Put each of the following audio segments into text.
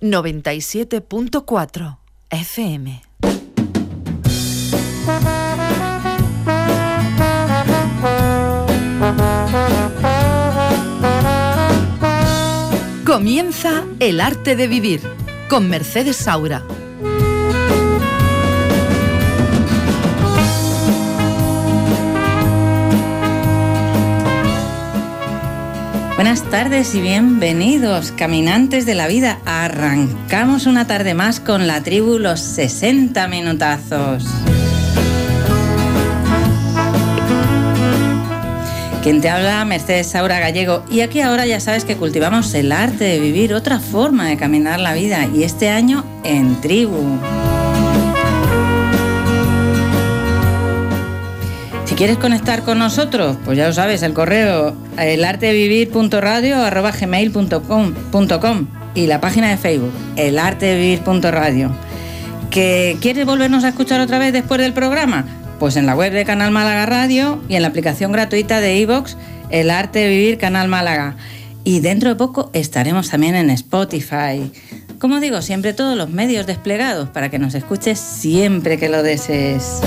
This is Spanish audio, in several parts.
97.4 FM. Comienza El arte de vivir con Mercedes Saura. Buenas tardes y bienvenidos, caminantes de la vida. Arrancamos una tarde más con la tribu Los 60 Minutazos. Quien te habla, Mercedes Saura Gallego. Y aquí ahora ya sabes que cultivamos el arte de vivir, otra forma de caminar la vida. Y este año en tribu. Quieres conectar con nosotros, pues ya lo sabes, el correo elartevivir.radio.gmail.com y la página de Facebook, elartevivir.radio. ¿Que quieres volvernos a escuchar otra vez después del programa? Pues en la web de Canal Málaga Radio y en la aplicación gratuita de iVox, El Arte de Vivir Canal Málaga. Y dentro de poco estaremos también en Spotify. Como digo, siempre todos los medios desplegados para que nos escuches siempre que lo desees.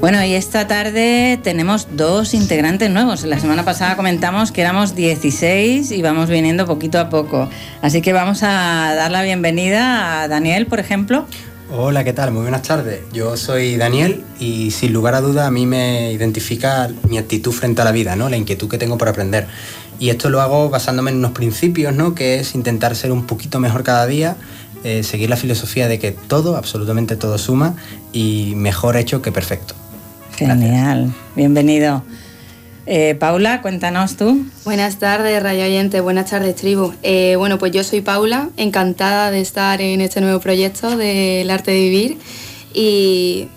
Bueno, y esta tarde tenemos dos integrantes nuevos. La semana pasada comentamos que éramos 16 y vamos viniendo poquito a poco. Así que vamos a dar la bienvenida a Daniel, por ejemplo. Hola, ¿qué tal? Muy buenas tardes. Yo soy Daniel y sin lugar a duda a mí me identifica mi actitud frente a la vida, ¿no? La inquietud que tengo por aprender. Y esto lo hago basándome en unos principios, ¿no? Que es intentar ser un poquito mejor cada día, eh, seguir la filosofía de que todo, absolutamente todo suma y mejor hecho que perfecto. Genial, bienvenido. Eh, Paula, cuéntanos tú. Buenas tardes, Rayo Oyente, buenas tardes, tribu. Eh, bueno, pues yo soy Paula, encantada de estar en este nuevo proyecto del arte de vivir y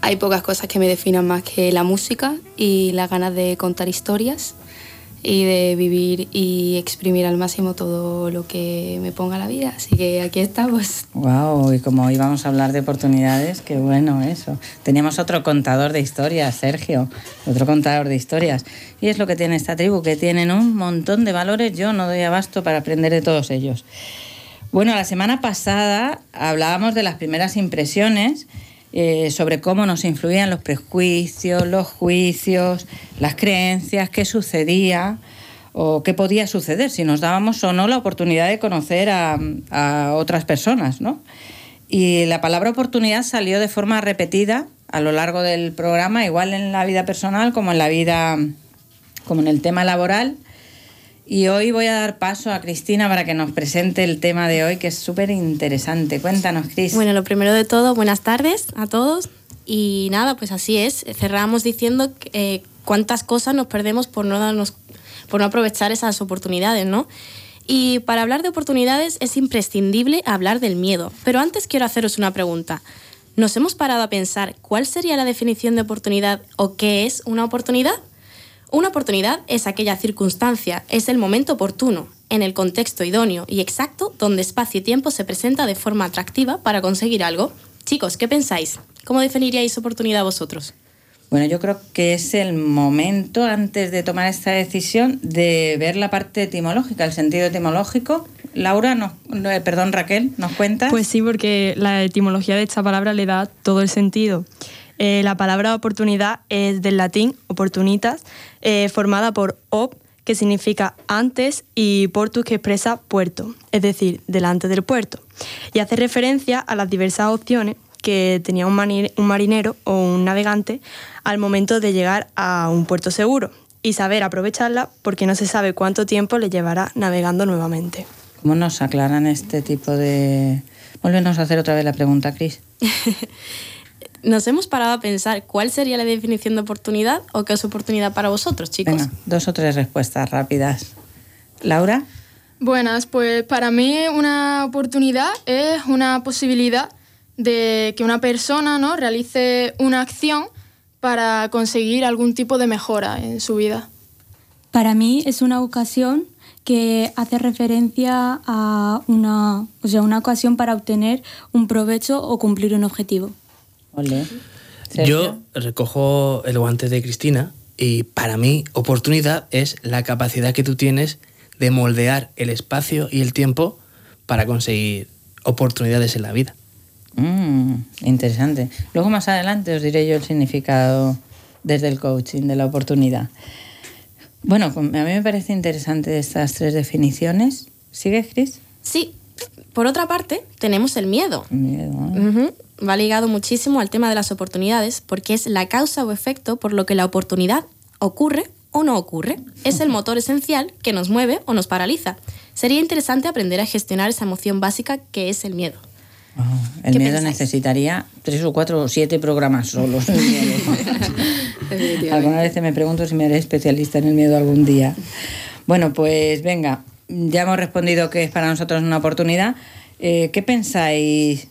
hay pocas cosas que me definan más que la música y las ganas de contar historias y de vivir y exprimir al máximo todo lo que me ponga la vida. Así que aquí estamos. Wow, y como íbamos a hablar de oportunidades, qué bueno eso. Teníamos otro contador de historias, Sergio, otro contador de historias. Y es lo que tiene esta tribu, que tienen un montón de valores. Yo no doy abasto para aprender de todos ellos. Bueno, la semana pasada hablábamos de las primeras impresiones eh, sobre cómo nos influían los prejuicios, los juicios, las creencias, qué sucedía o qué podía suceder si nos dábamos o no la oportunidad de conocer a, a otras personas, ¿no? Y la palabra oportunidad salió de forma repetida a lo largo del programa, igual en la vida personal como en la vida, como en el tema laboral. Y hoy voy a dar paso a Cristina para que nos presente el tema de hoy, que es súper interesante. Cuéntanos, Cris. Bueno, lo primero de todo, buenas tardes a todos. Y nada, pues así es. Cerramos diciendo eh, cuántas cosas nos perdemos por no, darnos, por no aprovechar esas oportunidades, ¿no? Y para hablar de oportunidades es imprescindible hablar del miedo. Pero antes quiero haceros una pregunta. ¿Nos hemos parado a pensar cuál sería la definición de oportunidad o qué es una oportunidad? Una oportunidad es aquella circunstancia, es el momento oportuno, en el contexto idóneo y exacto donde espacio y tiempo se presenta de forma atractiva para conseguir algo. Chicos, ¿qué pensáis? ¿Cómo definiríais oportunidad vosotros? Bueno, yo creo que es el momento antes de tomar esta decisión de ver la parte etimológica, el sentido etimológico. Laura, no, perdón Raquel, ¿nos cuentas? Pues sí, porque la etimología de esta palabra le da todo el sentido. Eh, la palabra oportunidad es del latín oportunitas, eh, formada por op, que significa antes, y portus, que expresa puerto, es decir, delante del puerto. Y hace referencia a las diversas opciones que tenía un, marinero o un navegante al momento de llegar a un puerto seguro y saber aprovecharla porque no se sabe cuánto tiempo le llevará navegando nuevamente. ¿Cómo nos aclaran este tipo de... Volvenos a hacer otra vez la pregunta, Cris. nos hemos parado a pensar cuál sería la definición de oportunidad o qué es oportunidad para vosotros, chicos. dos o tres respuestas rápidas. Laura. Buenas, pues para mí una oportunidad es una posibilidad de que una persona ¿no? realice una acción para conseguir algún tipo de mejora en su vida. Para mí es una ocasión que hace referencia a una, o sea, una ocasión para obtener un provecho o cumplir un objetivo. Yo recojo el guante de Cristina y para mí oportunidad es la capacidad que tú tienes de moldear el espacio y el tiempo para conseguir oportunidades en la vida. Mm, interesante. Luego más adelante os diré yo el significado desde el coaching de la oportunidad. Bueno, a mí me parece interesante estas tres definiciones. ¿Sigues, Cris? Sí. Por otra parte, tenemos el miedo. Miedo. ¿eh? Va ligado muchísimo al tema de las oportunidades porque es la causa o efecto por lo que la oportunidad ocurre o no ocurre. Es el motor esencial que nos mueve o nos paraliza. Sería interesante aprender a gestionar esa emoción básica que es el miedo. Oh, el ¿Qué miedo pensáis? necesitaría tres o cuatro o siete programas solos. Alguna vez me pregunto si me haré especialista en el miedo algún día. Bueno, pues venga, ya hemos respondido que es para nosotros una oportunidad. Eh, ¿Qué pensáis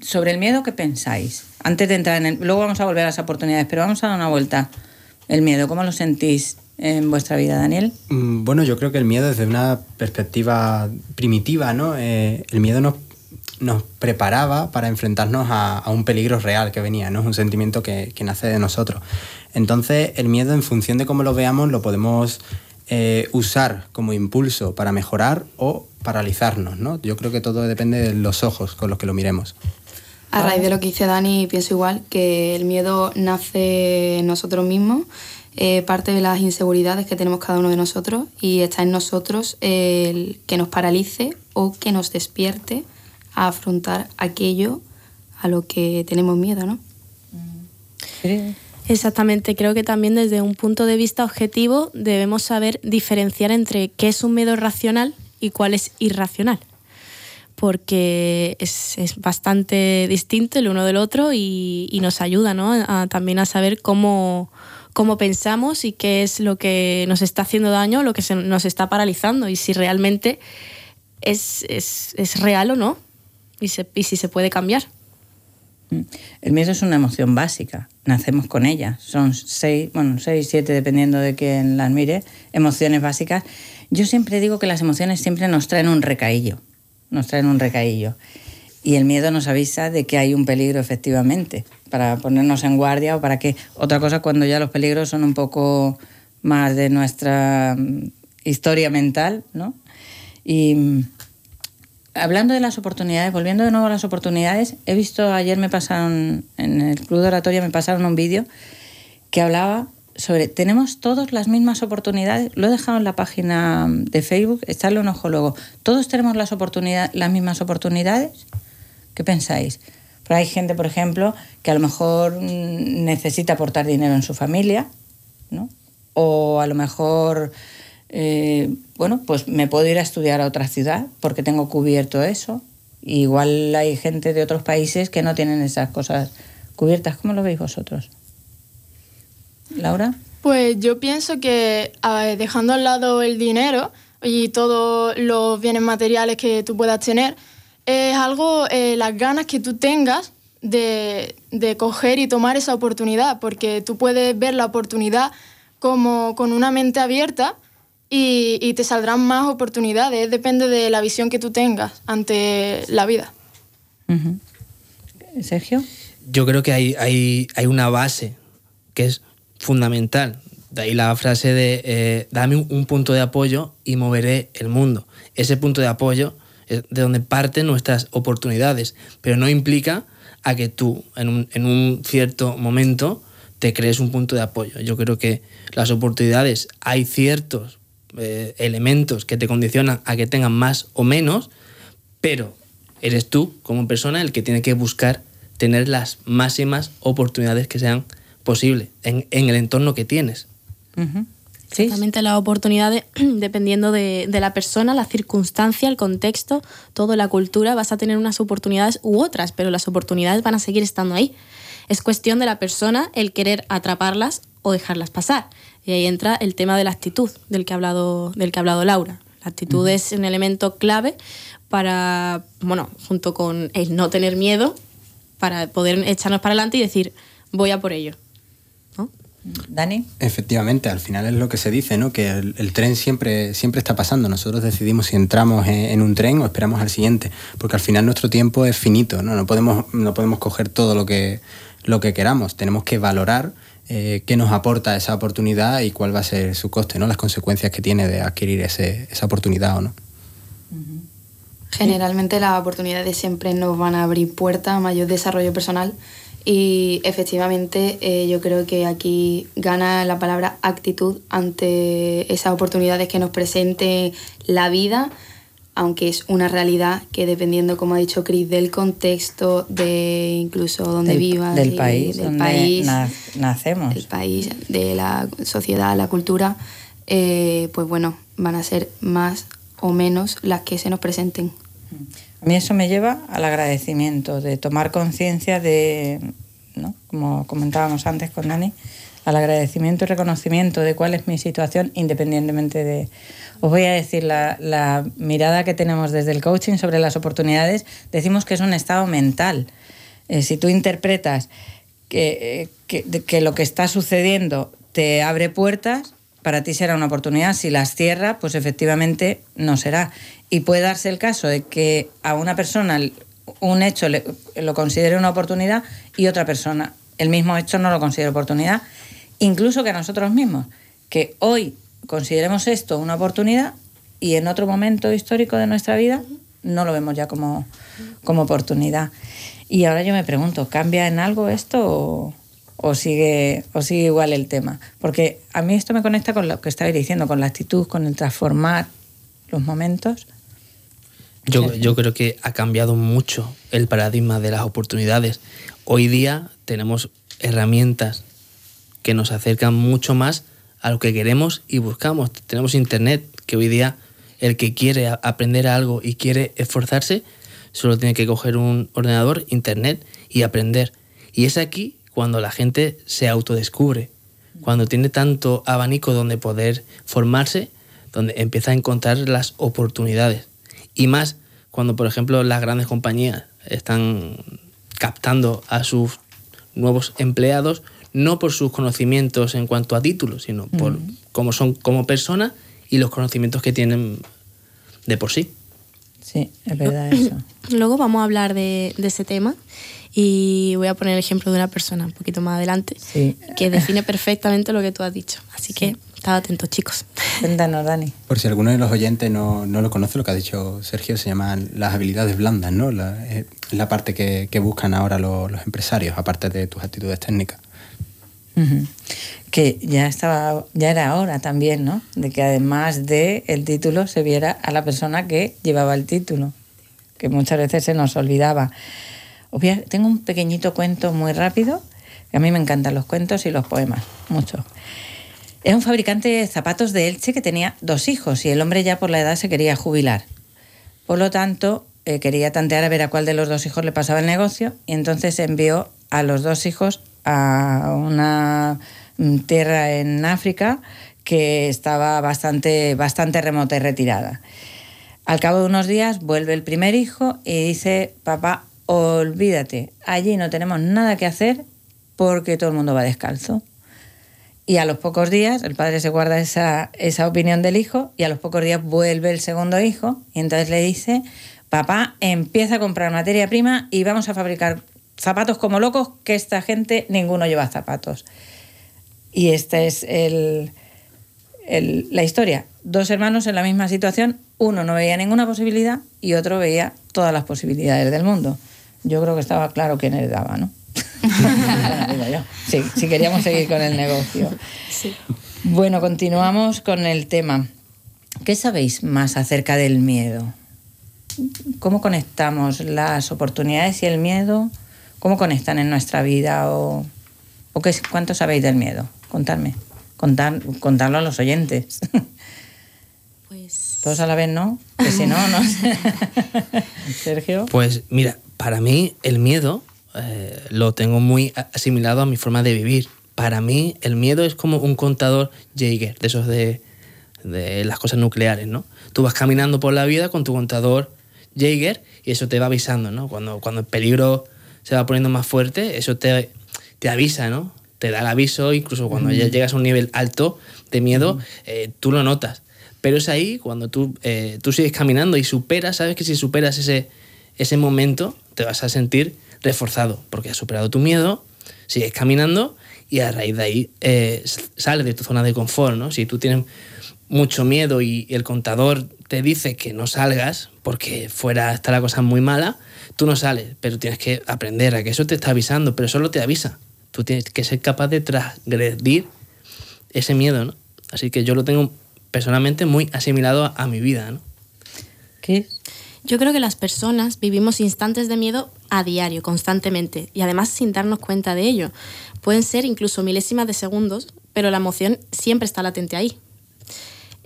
sobre el miedo? ¿Qué pensáis? Antes de entrar en. Luego vamos a volver a las oportunidades, pero vamos a dar una vuelta. El miedo, ¿cómo lo sentís en vuestra vida, Daniel? Mm, Bueno, yo creo que el miedo desde una perspectiva primitiva, ¿no? Eh, el miedo nos, nos preparaba para enfrentarnos a, a un peligro real que venía, ¿no? Es un sentimiento que, que nace de nosotros. Entonces, el miedo, en función de cómo lo veamos, lo podemos eh, usar como impulso para mejorar o paralizarnos, ¿no? Yo creo que todo depende de los ojos con los que lo miremos. A raíz de lo que dice Dani, pienso igual, que el miedo nace en nosotros mismos, eh, parte de las inseguridades que tenemos cada uno de nosotros y está en nosotros el que nos paralice o que nos despierte a afrontar aquello a lo que tenemos miedo, ¿no? Exactamente, creo que también desde un punto de vista objetivo debemos saber diferenciar entre qué es un miedo racional y cuál es irracional, porque es, es bastante distinto el uno del otro y, y nos ayuda ¿no? a- también a saber cómo, cómo pensamos y qué es lo que nos está haciendo daño, lo que se- nos está paralizando y si realmente es, es, es real o no y, se- y si se puede cambiar. El miedo es una emoción básica, nacemos con ella. Son seis, bueno, seis, siete, dependiendo de quién las mire, emociones básicas. Yo siempre digo que las emociones siempre nos traen un recaillo, nos traen un recaillo. Y el miedo nos avisa de que hay un peligro efectivamente, para ponernos en guardia o para que... Otra cosa cuando ya los peligros son un poco más de nuestra mm, historia mental, ¿no? Y mm, hablando de las oportunidades, volviendo de nuevo a las oportunidades, he visto, ayer me pasaron, en el Club de Oratoria me pasaron un vídeo que hablaba sobre, tenemos todos las mismas oportunidades, lo he dejado en la página de Facebook, echarle un ojo luego, todos tenemos las, oportunidades, las mismas oportunidades, ¿qué pensáis? Pero hay gente, por ejemplo, que a lo mejor mm, necesita aportar dinero en su familia, ¿no? O a lo mejor, eh, bueno, pues me puedo ir a estudiar a otra ciudad porque tengo cubierto eso. Igual hay gente de otros países que no tienen esas cosas cubiertas. ¿Cómo lo veis vosotros? Laura. Pues yo pienso que ver, dejando al lado el dinero y todos los bienes materiales que tú puedas tener, es algo, eh, las ganas que tú tengas de, de coger y tomar esa oportunidad, porque tú puedes ver la oportunidad como con una mente abierta y, y te saldrán más oportunidades, depende de la visión que tú tengas ante la vida. Sergio. Yo creo que hay, hay, hay una base que es fundamental. De ahí la frase de eh, dame un, un punto de apoyo y moveré el mundo. Ese punto de apoyo es de donde parten nuestras oportunidades, pero no implica a que tú en un, en un cierto momento te crees un punto de apoyo. Yo creo que las oportunidades hay ciertos eh, elementos que te condicionan a que tengan más o menos, pero eres tú como persona el que tiene que buscar tener las máximas oportunidades que sean posibles en, en el entorno que tienes. Ujú. Sí. Exactamente, las oportunidades, dependiendo de, de la persona, la circunstancia, el contexto, toda la cultura, vas a tener unas oportunidades u otras, pero las oportunidades van a seguir estando ahí. Es cuestión de la persona el querer atraparlas o dejarlas pasar. Y ahí entra el tema de la actitud, del que ha hablado, del que ha hablado Laura. La actitud es un elemento clave para, bueno, junto con el no tener miedo, para poder echarnos para adelante y decir, voy a por ello. Dani. Efectivamente, al final es lo que se dice, ¿no? Que el, el tren siempre, siempre está pasando. Nosotros decidimos si entramos en, en un tren o esperamos al siguiente, porque al final nuestro tiempo es finito, ¿no? No podemos, no podemos coger todo lo que, lo que queramos. Tenemos que valorar eh, qué nos aporta esa oportunidad y cuál va a ser su coste, ¿no? Las consecuencias que tiene de adquirir ese, esa oportunidad o no. Generalmente las oportunidades siempre nos van a abrir puertas a mayor desarrollo personal y efectivamente eh, yo creo que aquí gana la palabra actitud ante esas oportunidades que nos presente la vida, aunque es una realidad que dependiendo, como ha dicho Cris, del contexto, de incluso donde Del- vivas, del y país del donde país, na- nacemos. del país, de la sociedad, la cultura, eh, pues bueno, van a ser más o menos las que se nos presenten. A mí eso me lleva al agradecimiento, de tomar conciencia de, ¿no? como comentábamos antes con Dani, al agradecimiento y reconocimiento de cuál es mi situación independientemente de... Os voy a decir, la, la mirada que tenemos desde el coaching sobre las oportunidades, decimos que es un estado mental. Eh, si tú interpretas que, eh, que, lo que está sucediendo te abre puertas, para ti será una oportunidad. Si las cierra, pues efectivamente no será. Y puede darse el caso de que a una persona un hecho lo considere una oportunidad y otra persona el mismo hecho no lo considere oportunidad. Incluso que a nosotros mismos, que hoy consideremos esto una oportunidad y en otro momento histórico de nuestra vida no lo vemos ya como, como oportunidad. Y ahora yo me pregunto, ¿cambia en algo esto o, o sigue, o sigue igual el tema? Porque a mí esto me conecta con lo que estabais diciendo, con la actitud, con el transformar los momentos. Yo, yo creo que ha cambiado mucho el paradigma de las oportunidades. Hoy día tenemos herramientas que nos acercan mucho más a lo que queremos y buscamos. Tenemos internet, que hoy día el que quiere aprender algo y quiere esforzarse, solo tiene que coger un ordenador, internet y aprender. Y es aquí cuando la gente se autodescubre, cuando tiene tanto abanico donde poder formarse, donde empieza a encontrar las oportunidades. Y más cuando, por ejemplo, las grandes compañías están captando a sus nuevos empleados, no por sus conocimientos en cuanto a títulos, sino por cómo son como personas y los conocimientos que tienen de por sí. Sí, es verdad eso. Luego vamos a hablar de, de ese tema y voy a poner el ejemplo de una persona un poquito más adelante Sí. que define perfectamente lo que tú has dicho. Así que estad atentos, chicos. Cuéntanos, Dani. Por si alguno de los oyentes no, no lo conoce, lo que ha dicho Sergio se llaman las habilidades blandas, ¿no? La, es la parte que, que buscan ahora los, los empresarios, aparte de tus actitudes técnicas. Ujú. Que ya estaba, ya era hora también, ¿no? De que además de el título se viera a la persona que llevaba el título, que muchas veces se nos olvidaba. Tengo un pequeñito cuento muy rápido, que a mí me encantan los cuentos y los poemas, mucho. Era un fabricante de zapatos de Elche que tenía dos hijos y el hombre ya por la edad se quería jubilar. Por lo tanto, eh, quería tantear a ver a cuál de los dos hijos le pasaba el negocio y entonces envió a los dos hijos a una mm, tierra en África que estaba bastante, bastante remota y retirada. Al cabo de unos días vuelve el primer hijo y dice, papá, olvídate, allí no tenemos nada que hacer porque todo el mundo va descalzo. Y a los pocos días, el padre se guarda esa, esa opinión del hijo y a los pocos días vuelve el segundo hijo y entonces le dice, papá, empieza a comprar materia prima y vamos a fabricar zapatos como locos, que esta gente ninguno lleva zapatos. Y esta es el, el- la historia. Dos hermanos en la misma situación, uno no veía ninguna posibilidad y otro veía todas las posibilidades del mundo. Yo creo que estaba claro quién heredaba, ¿no? Bueno, digo yo. Sí, si queríamos seguir con el negocio. Bueno, continuamos con el tema. ¿Qué sabéis más acerca del miedo? ¿Cómo conectamos las oportunidades y el miedo? ¿Cómo conectan en nuestra vida? ¿O, o qué, cuánto sabéis del miedo? Contadme. Contar, contarlo a los oyentes. Pues Todos a la vez, ¿no? Que si no, no sé. Sergio. Pues mira, para mí el miedo eh, lo tengo muy asimilado a mi forma de vivir. Para mí el miedo es como un contador Jaeger, de esos de, de las cosas nucleares, ¿no? Tú vas caminando por la vida con tu contador Jaeger y eso te va avisando, ¿no? Cuando, cuando el peligro se va poniendo más fuerte, eso te, te avisa, ¿no? Te da el aviso, incluso cuando ya llegas a un nivel alto de miedo, eh, tú lo notas. Pero es ahí cuando tú, eh, tú sigues caminando y superas, sabes que si superas ese, ese momento te vas a sentir reforzado porque has superado tu miedo, sigues caminando y a raíz de ahí eh, sales de tu zona de confort, ¿no? Si tú tienes mucho miedo y el contador te dice que no salgas porque fuera está la cosa muy mala, tú no sales, pero tienes que aprender a que eso te está avisando, pero solo te avisa. Tú tienes que ser capaz de transgredir ese miedo, ¿no? Así que yo lo tengo personalmente muy asimilado a, a mi vida, ¿no? ¿Qué? Yo creo que las personas vivimos instantes de miedo a diario, constantemente, y además sin darnos cuenta de ello. Pueden ser incluso milésimas de segundos, pero la emoción siempre está latente ahí.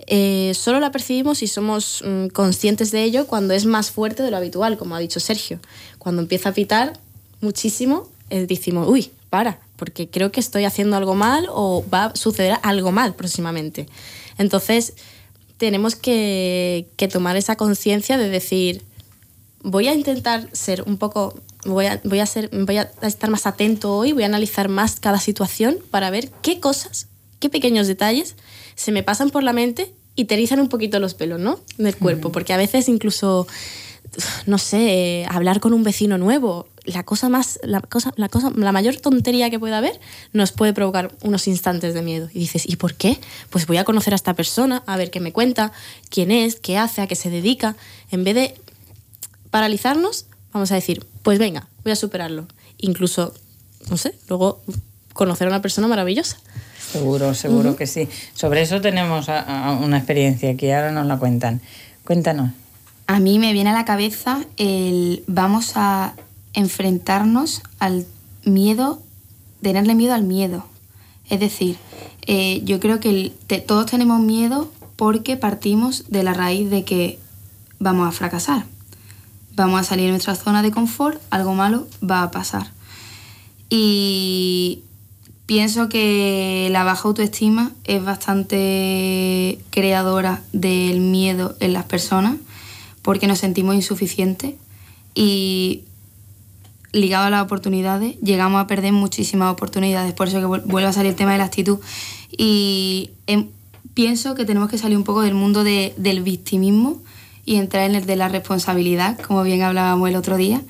Eh, solo la percibimos y somos mm, conscientes de ello cuando es más fuerte de lo habitual, como ha dicho Sergio. Cuando empieza a pitar muchísimo, eh, decimos, uy, para, porque creo que estoy haciendo algo mal o va a suceder algo mal próximamente. Entonces, tenemos que, que tomar esa conciencia de decir, voy a intentar ser un poco, voy a, voy, a ser, voy a estar más atento hoy, voy a analizar más cada situación para ver qué cosas, qué pequeños detalles se me pasan por la mente y te erizan un poquito los pelos, ¿no? Del cuerpo, porque a veces incluso, no sé, hablar con un vecino nuevo, la cosa más, la cosa, la cosa, la mayor tontería que pueda haber nos puede provocar unos instantes de miedo. Y dices, ¿y por qué? Pues voy a conocer a esta persona, a ver qué me cuenta, quién es, qué hace, a qué se dedica. En vez de paralizarnos, vamos a decir, pues venga, voy a superarlo. Incluso, no sé, luego conocer a una persona maravillosa. Seguro, seguro que sí. Sobre eso tenemos a- a una experiencia que ahora nos la cuentan. Cuéntanos. A mí me viene a la cabeza el vamos a enfrentarnos al miedo, tenerle miedo al miedo. Es decir, eh, yo creo que todos tenemos miedo porque partimos de la raíz de que vamos a fracasar. Vamos a salir de nuestra zona de confort, algo malo va a pasar. Y pienso que la baja autoestima es bastante creadora del miedo en las personas porque nos sentimos insuficientes y ligado a las oportunidades llegamos a perder muchísimas oportunidades. Por eso que vuel- vuelve a salir el tema de la actitud. Y em, pienso que tenemos que salir un poco del mundo de- del victimismo y entrar en el de la responsabilidad, como bien hablábamos el otro día,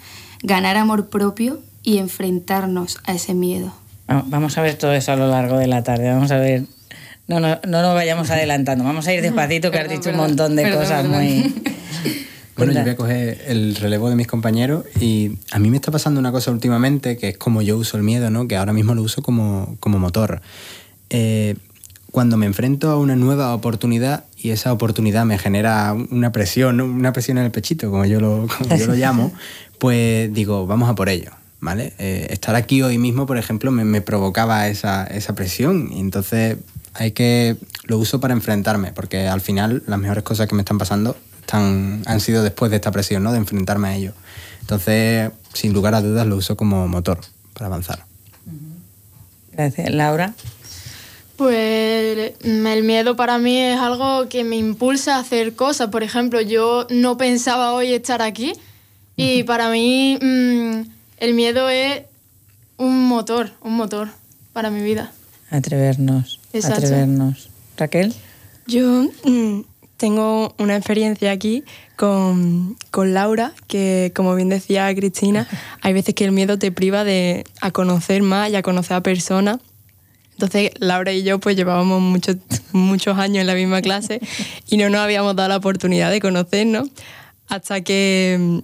ganar amor propio y enfrentarnos a ese miedo. Va- Vamos a ver todo eso a lo largo de la tarde. Vamos a ver. No, no, no nos vayamos adelantando. Vamos a ir despacito, que has Perdón, dicho un perdón, montón de perdón, cosas perdón. muy. Bueno, yo voy a coger el relevo de mis compañeros y a mí me está pasando una cosa últimamente que es como yo uso el miedo, ¿no? Que ahora mismo lo uso como, como motor. Eh, cuando me enfrento a una nueva oportunidad y esa oportunidad me genera una presión, ¿no? una presión en el pechito, como yo lo, como yo lo llamo, pues digo, vamos a por ello. ¿Vale? Eh, estar aquí hoy mismo, por ejemplo, me, me provocaba esa, esa presión y entonces hay que lo uso para enfrentarme, porque al final las mejores cosas que me están pasando han sido después de esta presión, ¿no? De enfrentarme a ello. Entonces, sin lugar a dudas, lo uso como motor para avanzar. Gracias. Laura. Pues mm, el miedo para mí es algo que me impulsa a hacer cosas. Por ejemplo, yo no pensaba hoy estar aquí y para mí mm, el miedo es un motor, un motor para mi vida. Atrevernos. Exacto. Atrevernos. Raquel. Yo mm, tengo una experiencia aquí con, con Laura, que como bien decía Cristina, hay veces que el miedo te priva de a conocer más y a conocer a personas. Entonces Laura y yo pues llevábamos muchos muchos años en la misma clase y no nos habíamos dado la oportunidad de conocernos hasta que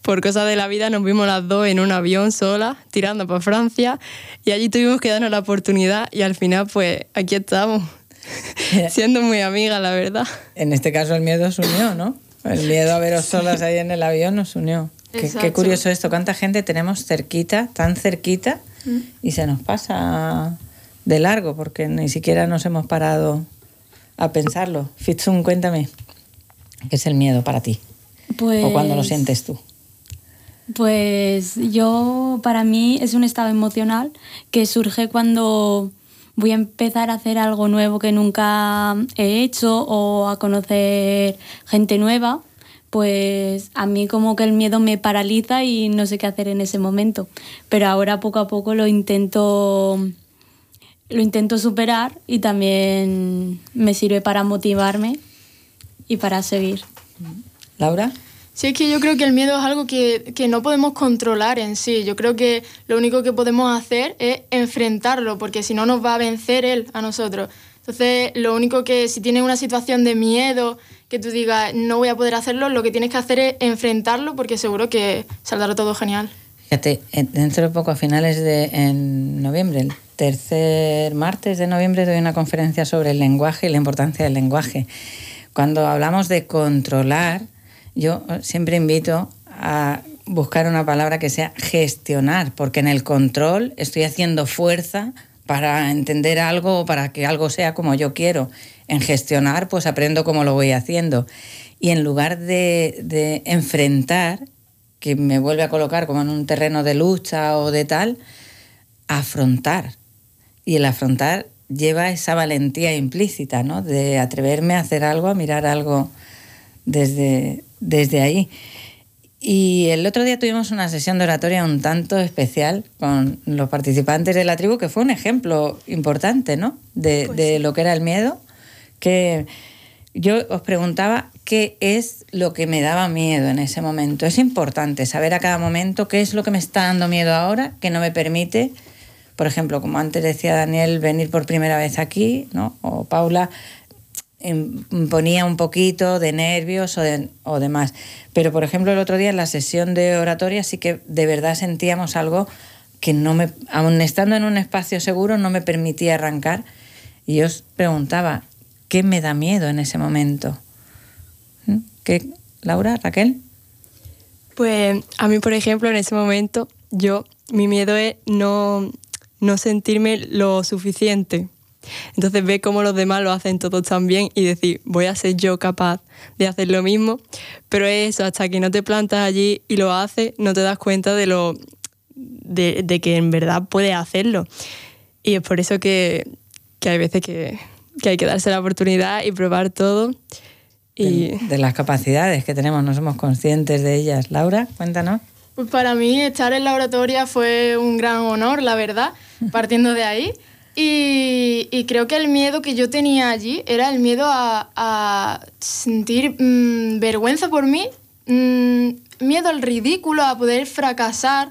por cosas de la vida nos vimos las dos en un avión solas tirando para Francia y allí tuvimos que darnos la oportunidad y al final pues aquí estamos siendo muy amigas la verdad. En este caso el miedo os unió, ¿no? El miedo a veros solas ahí en el avión nos unió. Qué, curioso esto, cuánta gente tenemos cerquita, tan cerquita, y se nos pasa de largo porque ni siquiera nos hemos parado a pensarlo. Fitzun, cuéntame, ¿qué es el miedo para ti? Pues, ¿O cuándo lo sientes tú? Pues yo, para mí, es un estado emocional que surge cuando voy a empezar a hacer algo nuevo que nunca he hecho o a conocer gente nueva. Pues a mí como que el miedo me paraliza y no sé qué hacer en ese momento. Pero ahora poco a poco lo intento lo intento superar y también me sirve para motivarme y para seguir. Laura. Sí, es que yo creo que el miedo es algo que, que, no podemos controlar en sí. Yo creo que lo único que podemos hacer es enfrentarlo, porque si no nos va a vencer él a nosotros. Entonces, lo único que si tienes una situación de miedo, que tú digas no voy a poder hacerlo, lo que tienes que hacer es enfrentarlo, porque seguro que saldrá todo genial. Fíjate, dentro de poco, a finales de en noviembre, el tercer martes de noviembre, doy una conferencia sobre el lenguaje y la importancia del lenguaje. Cuando hablamos de controlar, yo siempre invito a buscar una palabra que sea gestionar, porque en el control estoy haciendo fuerza para entender algo o para que algo sea como yo quiero. En gestionar, pues aprendo cómo lo voy haciendo. Y en lugar de, de enfrentar, que me vuelve a colocar como en un terreno de lucha o de tal, afrontar. Y el afrontar lleva esa valentía implícita, ¿no? De atreverme a hacer algo, a mirar algo desde, desde ahí. Y el otro día tuvimos una sesión de oratoria un tanto especial con los participantes de la tribu, que fue un ejemplo importante, ¿no? De, pues de lo que era el miedo. Que yo os preguntaba qué es lo que me daba miedo en ese momento. Es importante saber a cada momento qué es lo que me está dando miedo ahora, que no me permite, por ejemplo, como antes decía Daniel, venir por primera vez aquí, ¿no? O Paula ponía un poquito de nervios o, de, o demás. Pero, por ejemplo, el otro día en la sesión de oratoria sí que de verdad sentíamos algo que no me, aun estando en un espacio seguro, no me permitía arrancar. Y yo os preguntaba, ¿qué me da miedo en ese momento? ¿Mm? ¿Qué, Laura, Raquel? Pues a mí, por ejemplo, en ese momento, yo, mi miedo es no, no sentirme lo suficiente. Entonces ve cómo los demás lo hacen todos tan bien y decir, voy a ser yo capaz de hacer lo mismo. Pero eso, hasta que no te plantas allí y lo haces, no te das cuenta de lo de, de que en verdad puedes hacerlo. Y es por eso que, que hay veces que, que, hay que darse la oportunidad y probar todo. Y... De, de las capacidades que tenemos, no somos conscientes de ellas. Laura, cuéntanos. Pues para mí estar en la oratoria fue un gran honor, la verdad, partiendo de ahí. Y, y, creo que el miedo que yo tenía allí era el miedo a, a sentir mmm, vergüenza por mí, mmm, miedo al ridículo, a poder fracasar.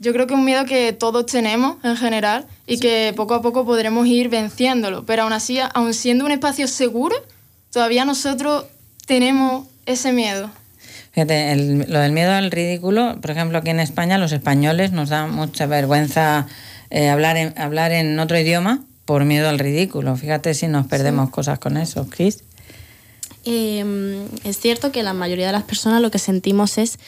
Yo creo que es un miedo que todos tenemos en general y sí. que poco a poco podremos ir venciéndolo. Pero aún así, aún siendo un espacio seguro, todavía nosotros tenemos ese miedo. Fíjate, el, lo del miedo al ridículo, por ejemplo, aquí en España los españoles nos da mucha vergüenza eh, hablar, en, hablar en otro idioma por miedo al ridículo. Fíjate si nos perdemos sí. cosas con eso, Chris. Eh, es cierto que la mayoría de las personas lo que sentimos es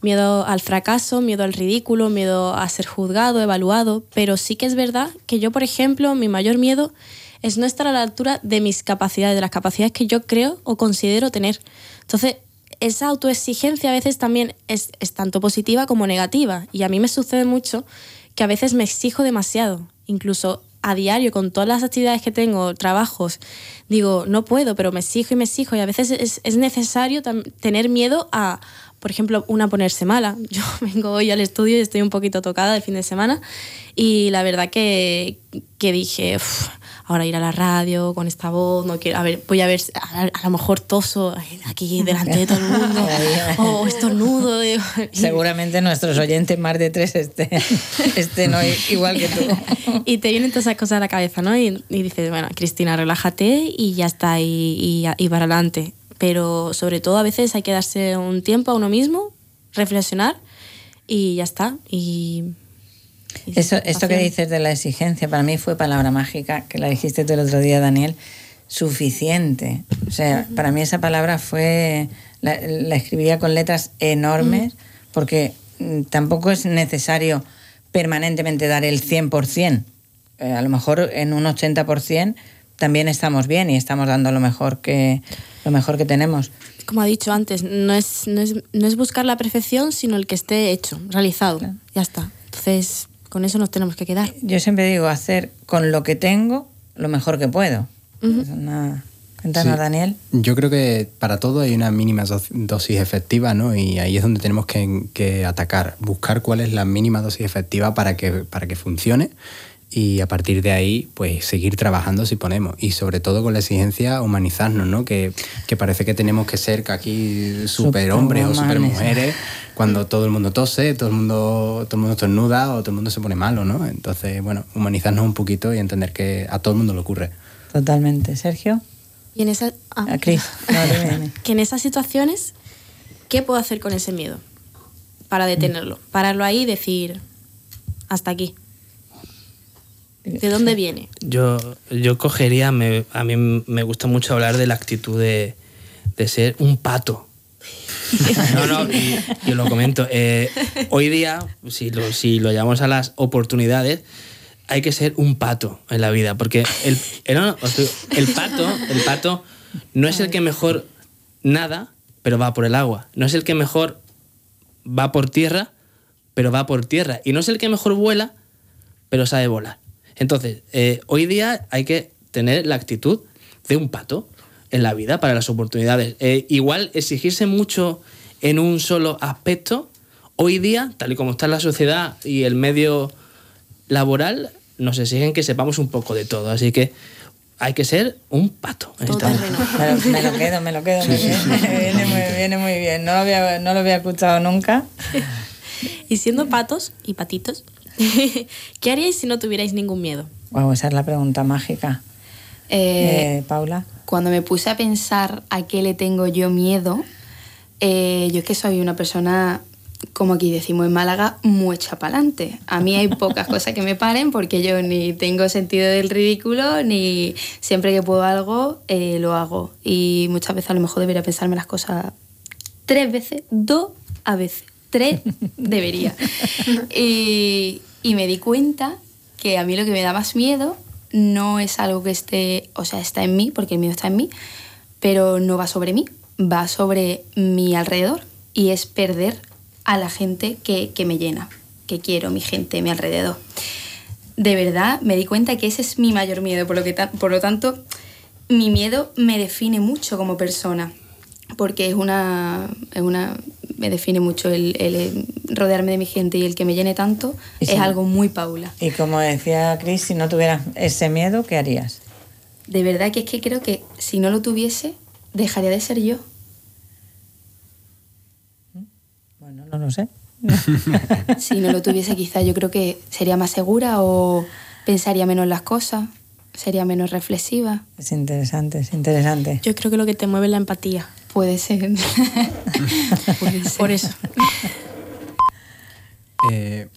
miedo al fracaso, miedo al ridículo, miedo a ser juzgado, evaluado, pero sí que es verdad que yo, por ejemplo, mi mayor miedo es no estar a la altura de mis capacidades, de las capacidades que yo creo o considero tener. Entonces, esa autoexigencia a veces también es, es tanto positiva como negativa y a mí me sucede mucho que a veces me exijo demasiado, incluso a diario con todas las actividades que tengo, trabajos, digo, no puedo, pero me exijo y me exijo y a veces es, es necesario tener miedo a, por ejemplo, una ponerse mala. Yo vengo hoy al estudio y estoy un poquito tocada el fin de semana y la verdad que, que dije, ahora ir a la radio con esta voz, no quiero, a ver, voy a ver, a, a lo mejor toso aquí delante de todo el mundo, o estornudo. Seguramente nuestros oyentes más de tres estén, estén hoy igual que tú. Y te vienen todas esas cosas a la cabeza, ¿no? Y, y dices, bueno, Cristina, relájate y ya está, y, y, y para adelante. Pero sobre todo a veces hay que darse un tiempo a uno mismo, reflexionar y ya está. Y eso, esto que dices de la exigencia, para mí fue palabra mágica, que la dijiste tú el otro día, Daniel, suficiente. O sea, para mí esa palabra fue, la, la escribiría con letras enormes, porque mm, tampoco es necesario permanentemente dar el 100%. Eh, a lo mejor en un 80% también estamos bien y estamos dando lo mejor que, lo mejor que tenemos. Como ha dicho antes, no es, no es, no es buscar la perfección, sino el que esté hecho, realizado. Claro. Ya está. Entonces, con eso nos tenemos que quedar. Yo siempre digo, hacer con lo que tengo lo mejor que puedo. Uh -huh. es una... Cuéntanos, sí. Daniel. Yo creo que para todo hay una mínima dosis efectiva, ¿no? Y ahí es donde tenemos que, que atacar, buscar cuál es la mínima dosis efectiva para que, para que funcione y a partir de ahí, pues seguir trabajando si ponemos. Y sobre todo con la exigencia humanizarnos, ¿no? Que, que parece que tenemos que ser que aquí super hombres o super mujeres cuando todo el mundo tose, todo el mundo, todo el mundo estornuda o todo el mundo se pone malo, ¿no? Entonces, bueno, humanizarnos un poquito y entender que a todo el mundo le ocurre. Totalmente. Sergio. Y en esa, ah. A Cris. No, que en esas situaciones, ¿qué puedo hacer con ese miedo? Para detenerlo. Pararlo ahí y decir, hasta aquí. ¿De dónde viene? Yo, yo cogería, me- a mí me gusta mucho hablar de la actitud de, de ser un pato. No, no, y, y os lo comento. eh, hoy día, si lo, si lo llamamos a las oportunidades, hay que ser un pato en la vida, porque el, digo, el pato, el pato no es el que mejor nada, pero va por el agua. No es el que mejor va por tierra, pero va por tierra. Y no es el que mejor vuela, pero sabe volar. Entonces, eh, hoy día hay que tener la actitud de un pato en la vida para las oportunidades. Eh, igual exigirse mucho en un solo aspecto, hoy día, tal y como está la sociedad y el medio laboral, nos exigen que sepamos un poco de todo. Así que hay que ser un pato. en esta vida. Me lo, me lo quedo, me lo quedo. viene muy, viene muy bien. No lo, había, no lo había escuchado nunca. Y siendo patos y patitos, ¿qué haríais si no tuvierais ningún miedo? Wow, esa es la pregunta mágica. Eh, Eh, Paula. Cuando me puse a pensar a qué le tengo yo miedo, eh, yo es que soy una persona, como aquí decimos en Málaga, muy echa pa'lante. A mí hay pocas cosas que me paren porque yo ni tengo sentido del ridículo, ni siempre que puedo algo, eh, lo hago. Y muchas veces a lo mejor debería pensarme las cosas tres veces, dos a veces, tres debería. Y, y me di cuenta que a mí lo que me da más miedo no es algo que esté, o sea, está en mí, porque el miedo está en mí, pero no va sobre mí, va sobre mi alrededor y es perder a la gente que, que me llena, que quiero, mi gente, mi alrededor. De verdad me di cuenta que ese es mi mayor miedo, por lo, que por lo tanto mi miedo me define mucho como persona, porque es una, es una me define mucho el, el rodearme de mi gente y el que me llene tanto, es si- algo muy Paula. Y como decía Cris, si no tuvieras ese miedo, ¿qué harías? De verdad que es que creo que si no lo tuviese, dejaría de ser yo. Bueno, no lo sé. Si no lo tuviese, quizá yo creo que sería más segura o pensaría menos las cosas, sería menos reflexiva. Es interesante, es interesante. Yo creo que lo que te mueve es la empatía. Puede ser. Puede ser. Por eso. Eh,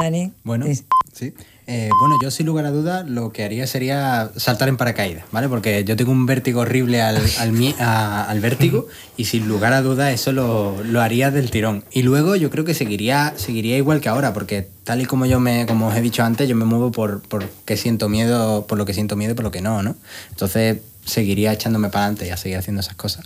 Dani. Bueno, sí. Eh, bueno, yo sin lugar a dudas lo que haría sería saltar en paracaídas, ¿vale? Porque yo tengo un vértigo horrible al, al, mi- a- al vértigo y sin lugar a dudas eso lo, lo haría del tirón. Y luego yo creo que seguiría, seguiría igual que ahora, porque tal y como yo me, como os he dicho antes, yo me muevo por, por qué siento miedo, por lo que siento miedo y por lo que no, ¿no? Entonces seguiría echándome para adelante y a seguir haciendo esas cosas.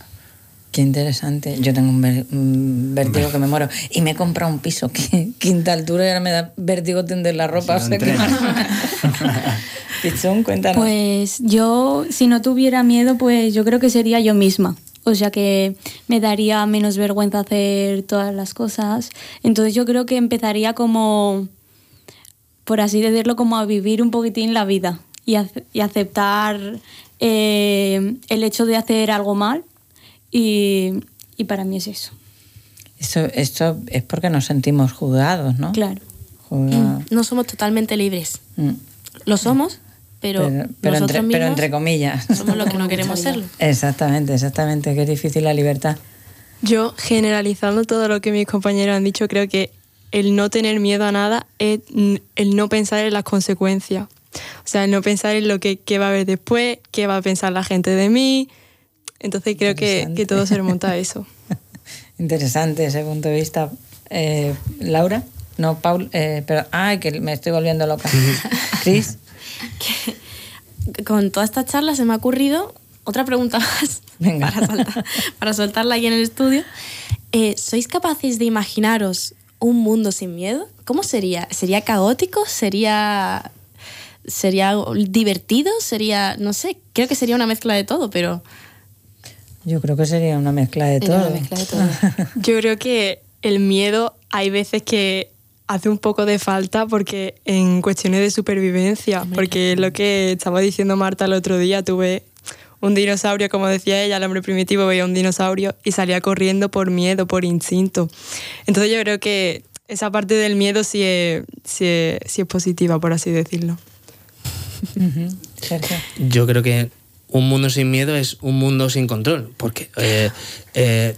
Qué interesante. Yo tengo un, ver- un vértigo que me muero. Y me he comprado un piso, que quinta altura, y ahora me da vértigo tender la ropa. Si o no sea que- entrenas. Pichón, cuéntanos. Pues yo, si no tuviera miedo, pues yo creo que sería yo misma. O sea que me daría menos vergüenza hacer todas las cosas. Entonces yo creo que empezaría como, por así decirlo, como a vivir un poquitín la vida y aceptar eh, el hecho de hacer algo mal. Y, y para mí es eso. Esto, esto es porque nos sentimos juzgados, ¿no? Claro. Juzgados. No somos totalmente libres. Mm. Lo somos, pero, pero, entre, pero mismos entre comillas. somos los que no queremos serlo. Exactamente, exactamente. Qué difícil la libertad. Yo, generalizando todo lo que mis compañeros han dicho, creo que el no tener miedo a nada es mm, el no pensar en las consecuencias. O sea, el no pensar en lo que, qué va a haber después, qué va a pensar la gente de mí. Entonces creo que, todo se remonta a eso. Interesante ese punto de vista. Eh, Laura, no, Paul, eh, pero, ay, que me estoy volviendo loca. Cris, Con toda esta charla se me ha ocurrido otra pregunta más Venga. Para, soltar- para soltarla aquí en el estudio. Eh, ¿Sois capaces de imaginaros un mundo sin miedo? ¿Cómo sería? ¿Sería caótico? ¿Sería, sería divertido? ¿Sería, no sé, creo que sería una mezcla de todo, pero yo creo que sería una mezcla de todo. una mezcla de todo. Yo creo que el miedo hay veces que hace un poco de falta porque en cuestiones de supervivencia, porque es lo que estaba diciendo Marta el otro día, tuve un dinosaurio, como decía ella, el hombre primitivo veía un dinosaurio y salía corriendo por miedo, por instinto. Entonces yo creo que esa parte del miedo sí es, sí es, sí es positiva, por así decirlo. Yo creo que un mundo sin miedo es un mundo sin control, porque eh, eh,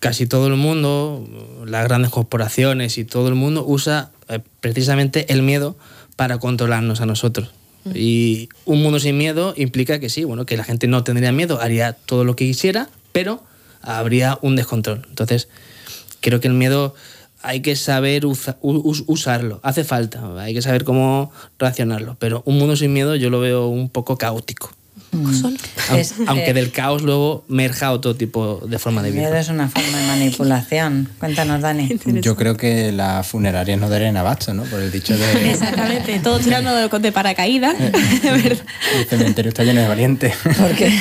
casi todo el mundo, las grandes corporaciones y todo el mundo usa eh, precisamente el miedo para controlarnos a nosotros. Y un mundo sin miedo implica que sí, bueno, que la gente no tendría miedo, haría todo lo que quisiera, pero habría un descontrol. Entonces, creo que el miedo hay que saber usarlo, hace falta, hay que saber cómo reaccionarlo, pero un mundo sin miedo yo lo veo un poco caótico. Mm. Aunque, eh, del caos luego merja otro tipo de forma de vida. es una forma de manipulación. Cuéntanos, Dani. Yo creo que las funerarias no darían abasto, ¿no? Por el dicho de... Exactamente, todo tirando de, paracaídas. el cementerio está lleno de valientes. Porque,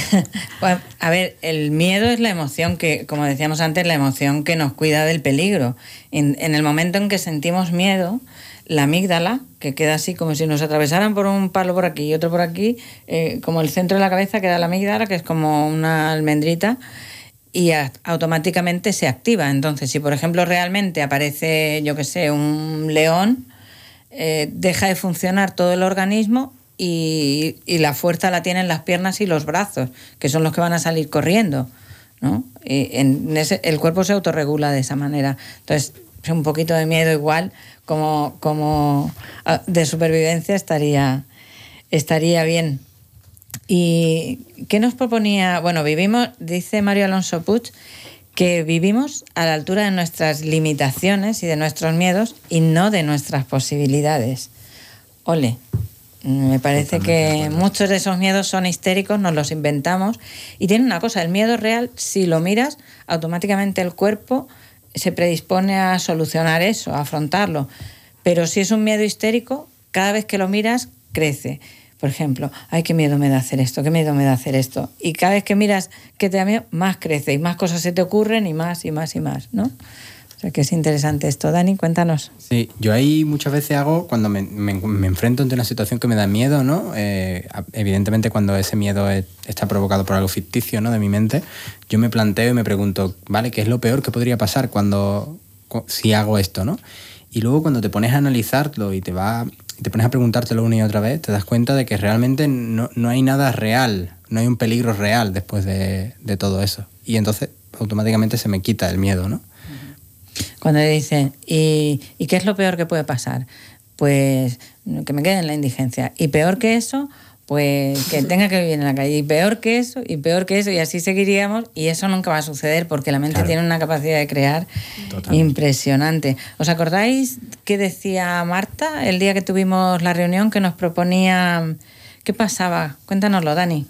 pues, a ver, el miedo es la emoción que, como decíamos antes, la emoción que nos cuida del peligro. en el momento en que sentimos miedo, la amígdala, que queda así como si nos atravesaran por un palo por aquí y otro por aquí, eh, como el centro de la cabeza queda la amígdala, que es como una almendrita, y automáticamente se activa. Entonces, si por ejemplo realmente aparece, yo que sé, un león, eh, deja de funcionar todo el organismo y, la fuerza la tienen las piernas y los brazos, que son los que van a salir corriendo. ¿no? en el cuerpo se autorregula de esa manera. Entonces, un poquito de miedo igual como, como ah, de supervivencia estaría, estaría bien. ¿Y qué nos proponía? Bueno, vivimos, dice Mario Alonso Puig, que vivimos a la altura de nuestras limitaciones y de nuestros miedos y no de nuestras posibilidades. Ole, me parece que muchos de esos miedos son histéricos, nos los inventamos. Y tiene una cosa, el miedo real, si lo miras, automáticamente el cuerpo se predispone a solucionar eso, a afrontarlo. Pero si es un miedo histérico, cada vez que lo miras, crece. Por ejemplo, ay, qué miedo me da hacer esto, qué miedo me da hacer esto. Y cada vez que miras que te da miedo, más crece y más cosas se te ocurren y más y más y más, ¿no? Que es interesante esto. Dani, cuéntanos. Sí, yo ahí muchas veces hago, cuando me, enfrento ante una situación que me da miedo, ¿no? Eh, evidentemente cuando ese miedo está provocado por algo ficticio, ¿no? De mi mente, yo me planteo y me pregunto, ¿vale? ¿Qué es lo peor que podría pasar cuando, si hago esto, ¿no? Y luego cuando te pones a analizarlo y te, va, te pones a preguntártelo una y otra vez, te das cuenta de que realmente no, hay nada real, no hay un peligro real después de, de todo eso. Y entonces automáticamente se me quita el miedo, ¿no? Cuando dicen, ¿y, ¿y qué es lo peor que puede pasar? Pues que me quede en la indigencia. Y peor que eso, pues que tenga que vivir en la calle. Y peor que eso, y peor que eso, y así seguiríamos. Y eso nunca va a suceder porque la mente tiene una capacidad de crear impresionante. ¿Os acordáis qué decía Marta el día que tuvimos la reunión que nos proponía... ¿Qué pasaba? Cuéntanoslo, Dani.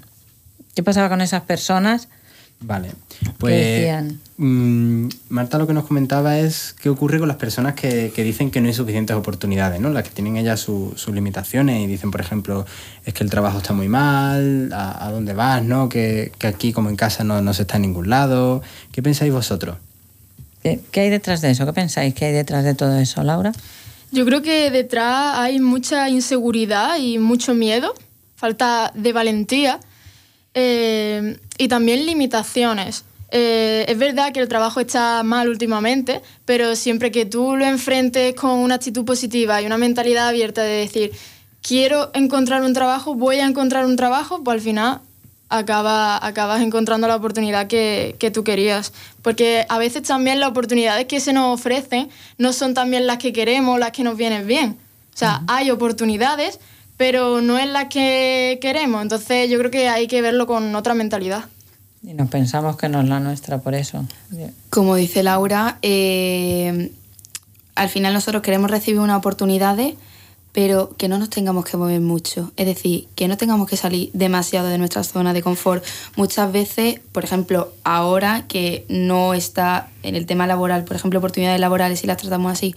¿Qué pasaba con esas personas? Vale, pues mm, Marta lo que nos comentaba es qué ocurre con las personas que, dicen que no hay suficientes oportunidades, ¿no? Las que tienen ellas sus limitaciones y dicen, por ejemplo, es que el trabajo está muy mal, a, dónde vas, ¿no? Que, aquí como en casa no, no se está en ningún lado. ¿Qué pensáis vosotros? ¿Qué, ¿Qué hay detrás de eso? ¿Qué pensáis que hay detrás de todo eso, Laura? Yo creo que detrás hay mucha inseguridad y mucho miedo, falta de valentía eh, y también limitaciones. Eh, es verdad que el trabajo está mal últimamente, pero siempre que tú lo enfrentes con una actitud positiva y una mentalidad abierta de decir, quiero encontrar un trabajo, voy a encontrar un trabajo, pues al final acaba, acabas encontrando la oportunidad que, que, tú querías. Porque a veces también las oportunidades que se nos ofrecen no son también las que queremos, las que nos vienen bien. O sea, hay oportunidades, pero no es la que queremos. Entonces yo creo que hay que verlo con otra mentalidad. Y nos pensamos que no es la nuestra por eso. Como dice Laura, eh, al final nosotros queremos recibir una oportunidad, pero que no nos tengamos que mover mucho. Es decir, que no tengamos que salir demasiado de nuestra zona de confort. Muchas veces, por ejemplo, ahora que no está en el tema laboral, por ejemplo, oportunidades laborales, si las tratamos así,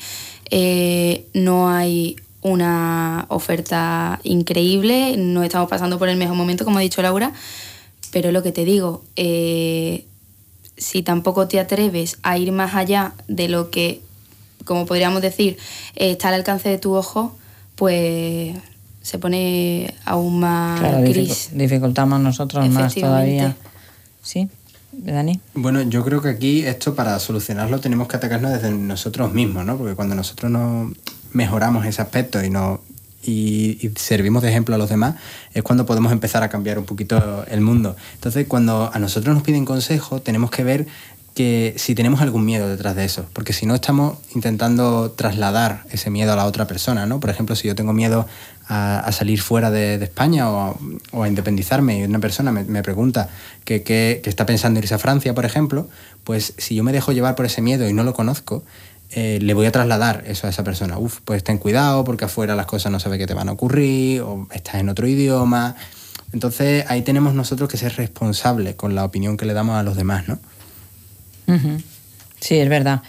eh, no hay una oferta increíble, no estamos pasando por el mejor momento, como ha dicho Laura, pero lo que te digo, eh, si tampoco te atreves a ir más allá de lo que como podríamos decir, eh, está al alcance de tu ojo, pues se pone aún más Claro, gris. dificultamos nosotros más todavía. ¿Sí? Dani. Bueno, yo creo que aquí esto para solucionarlo tenemos que atacarnos desde nosotros mismos, ¿no? Porque cuando nosotros no mejoramos ese aspecto y no y, servimos de ejemplo a los demás, es cuando podemos empezar a cambiar un poquito el mundo. Entonces, cuando a nosotros nos piden consejo, tenemos que ver que si tenemos algún miedo detrás de eso, porque si no estamos intentando trasladar ese miedo a la otra persona, ¿no? Por ejemplo, si yo tengo miedo a, a salir fuera de, España o a, independizarme y una persona me, me pregunta que, que- que está pensando irse a Francia, por ejemplo, pues si yo me dejo llevar por ese miedo y no lo conozco, eh, le voy a trasladar eso a esa persona. Uf, pues ten cuidado porque afuera las cosas no sabes qué te van a ocurrir o estás en otro idioma. Entonces ahí tenemos nosotros que ser responsables con la opinión que le damos a los demás, ¿no? Sí, es verdad.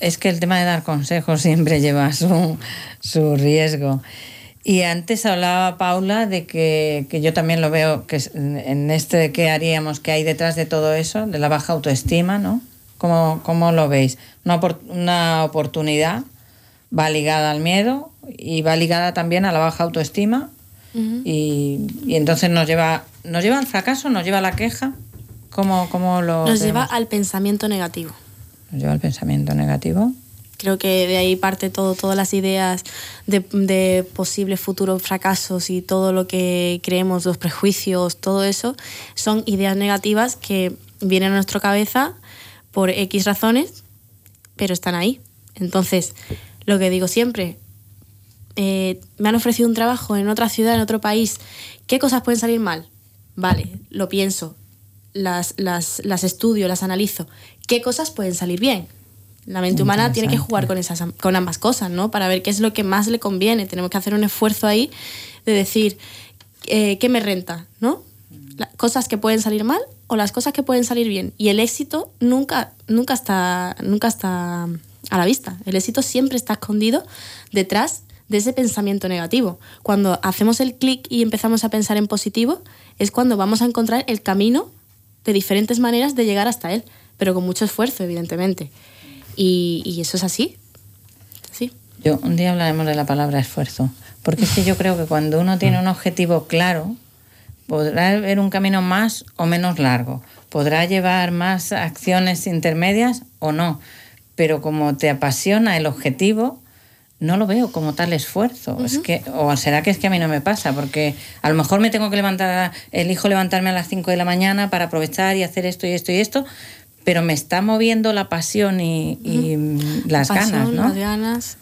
Es que el tema de dar consejos siempre lleva su, su riesgo. Y antes hablaba Paula de que, que yo también lo veo que en este qué haríamos, que hay detrás de todo eso, de la baja autoestima, ¿no? ¿Cómo, cómo lo veis? Una, una oportunidad va ligada al miedo y va ligada también a la baja autoestima y, y entonces nos lleva, nos lleva al fracaso, nos lleva a la queja. ¿Cómo, cómo lo Nos lleva al pensamiento negativo. Nos lleva al pensamiento negativo. Creo que de ahí parte todo, todas las ideas de, de posibles futuros fracasos y todo lo que creemos, los prejuicios, todo eso, son ideas negativas que vienen a nuestra cabeza por X razones, pero están ahí. Entonces, lo que digo siempre, eh, me han ofrecido un trabajo en otra ciudad, en otro país, ¿qué cosas pueden salir mal? Vale, lo pienso, las, las, las estudio, las analizo. ¿Qué cosas pueden salir bien? La mente humana tiene que jugar con, esas, con ambas cosas, ¿no? Para ver qué es lo que más le conviene. Tenemos que hacer un esfuerzo ahí de decir, eh, ¿qué me renta? ¿No? La- cosas que pueden salir mal o las cosas que pueden salir bien. Y el éxito nunca, nunca, está, nunca está a la vista. El éxito siempre está escondido detrás de ese pensamiento negativo. Cuando hacemos el clic y empezamos a pensar en positivo, es cuando vamos a encontrar el camino de diferentes maneras de llegar hasta él, pero con mucho esfuerzo, evidentemente. Y, eso es así. Sí. Yo, un día hablaremos de la palabra esfuerzo, porque es que yo creo que cuando uno tiene un objetivo claro, podrá haber un camino más o menos largo, podrá llevar más acciones intermedias o no, pero como te apasiona el objetivo, no lo veo como tal esfuerzo. Es que, o será que es que a mí no me pasa, porque a lo mejor me tengo que levantar, elijo levantarme a las 5 de la mañana para aprovechar y hacer esto y esto y esto, pero me está moviendo la pasión y, y, mm, las Pasión, ganas, ¿no? Las ganas,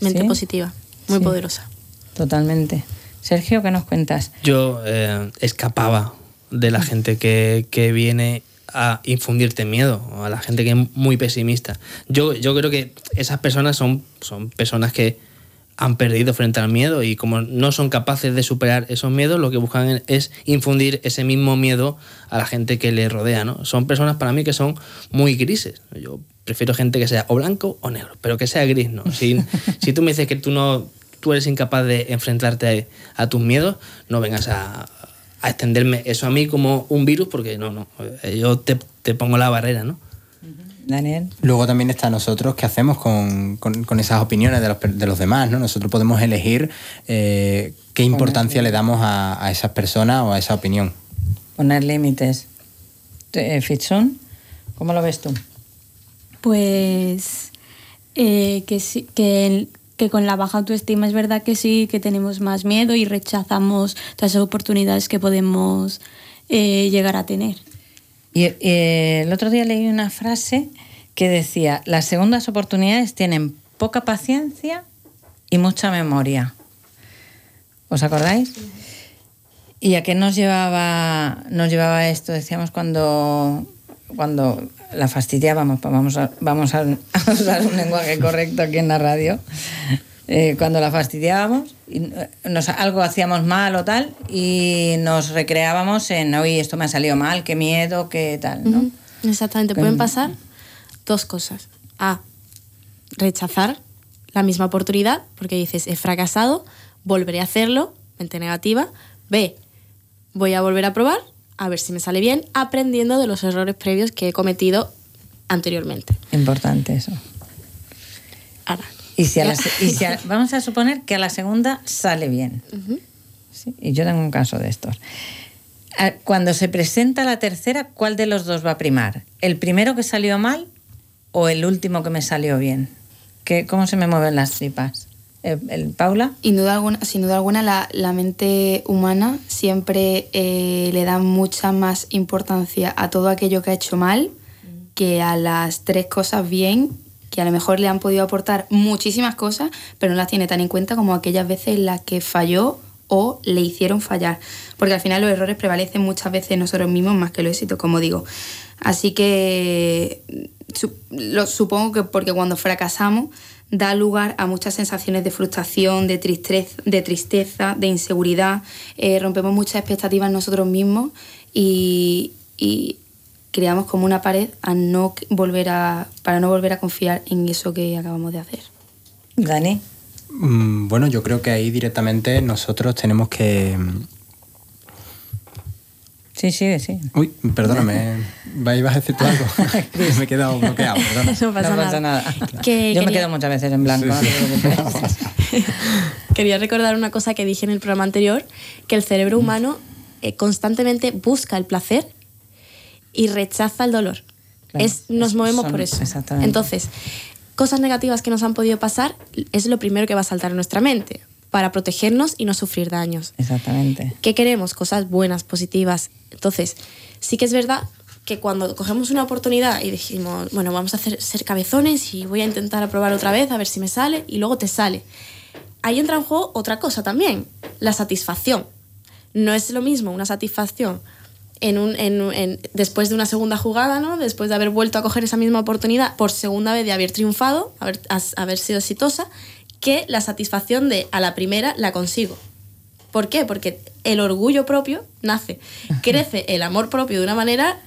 mente Sí. positiva, muy Sí. poderosa. Totalmente. Sergio, ¿qué nos cuentas? Yo eh, escapaba de la gente que, que viene a infundirte miedo, o a la gente que es muy pesimista. Yo, yo creo que esas personas son, son personas que han perdido frente al miedo y como no son capaces de superar esos miedos, lo que buscan es infundir ese mismo miedo a la gente que les rodea. ¿no? Son personas para mí que son muy grises. Yo prefiero gente que sea o blanco o negro, pero que sea gris. ¿no? Si, si tú me dices que tú no tú eres incapaz de enfrentarte a, tus miedos, no vengas a, a extenderme eso a mí como un virus, porque no, no, eh, yo te, te pongo la barrera, ¿no? Daniel. Luego también está nosotros qué hacemos con, con- con esas opiniones de los, de los demás, ¿no? Nosotros podemos elegir eh, qué importancia le damos a, a esas personas o a esa opinión. Poner límites. Eh, Fitzun, ¿cómo lo ves tú? Pues eh, que, sí- que, el- que con la baja autoestima es verdad que sí, que tenemos más miedo y rechazamos todas esas oportunidades que podemos eh, llegar a tener. Y, el otro día leí una frase que decía, las segundas oportunidades tienen poca paciencia y mucha memoria. ¿Os acordáis? ¿Y a qué nos llevaba, nos llevaba esto? Decíamos cuando, cuando la fastidiábamos, pa- vamos a, vamos a, a usar un lenguaje correcto aquí en la radio, eh, cuando la fastidiábamos, y nos, algo hacíamos mal o tal, y nos recreábamos en, oye, esto me ha salido mal, qué miedo, qué tal, ¿no? Exactamente, pueden pasar dos cosas. A, rechazar la misma oportunidad, porque dices, he fracasado, volveré a hacerlo, mente negativa. B, voy a volver a probar, a ver si me sale bien, aprendiendo de los errores previos que he cometido anteriormente. Importante eso. ahora. Y, si a la Ya. se- y si a- vamos a suponer que a la segunda sale bien. Sí, y yo tengo un caso de estos. Ah, Cuando se presenta la tercera, ¿cuál de los dos va a primar? ¿El primero que salió mal o el último que me salió bien? ¿Qué, ¿Cómo se me mueven las tripas? Eh, el, Paula? Sin duda alguna, sin duda alguna la, la mente humana siempre eh, le da mucha más importancia a todo aquello que ha hecho mal que a las tres cosas bien, que a lo mejor le han podido aportar muchísimas cosas, pero no las tiene tan en cuenta como aquellas veces en las que falló o le hicieron fallar. Porque al final los errores prevalecen muchas veces nosotros mismos más que los éxitos, como digo. Así que lo, supongo que porque cuando fracasamos da lugar a muchas sensaciones de frustración, de tristeza, de, tristeza, de inseguridad, eh, rompemos muchas expectativas nosotros mismos y, y creamos como una pared a no volver a, para no volver a confiar en eso que acabamos de hacer. Dani. Mm, Bueno, yo creo que ahí directamente nosotros tenemos que... Sí, sí, sí. Uy, perdóname, ¿va- ¿ibas a decir tú algo? me he quedado bloqueado, perdona. No pasa, no nada. pasa nada. Que Yo me quedo muchas veces en blanco. Sí, no te preocupes. Quería recordar una cosa que dije en el programa anterior, que el cerebro humano eh, constantemente busca el placer y rechaza el dolor. Claro, es, nos movemos son- por eso. exactamente. Entonces, cosas negativas que nos han podido pasar es lo primero que va a saltar en nuestra mente para protegernos y no sufrir daños. Exactamente. ¿Qué queremos? Cosas buenas, positivas. Entonces, sí que es verdad que cuando cogemos una oportunidad y decimos, bueno, vamos a hacer, ser cabezones y voy a intentar aprobar otra vez a ver si me sale, y luego te sale. Ahí entra en juego otra cosa también, la satisfacción. No es lo mismo una satisfacción en un, en un- en- después de una segunda jugada, ¿no? después de haber vuelto a coger esa misma oportunidad por segunda vez de haber triunfado, haber, haber sido exitosa, que la satisfacción de a la primera la consigo. ¿Por qué? Porque el orgullo propio nace, crece el amor propio de una manera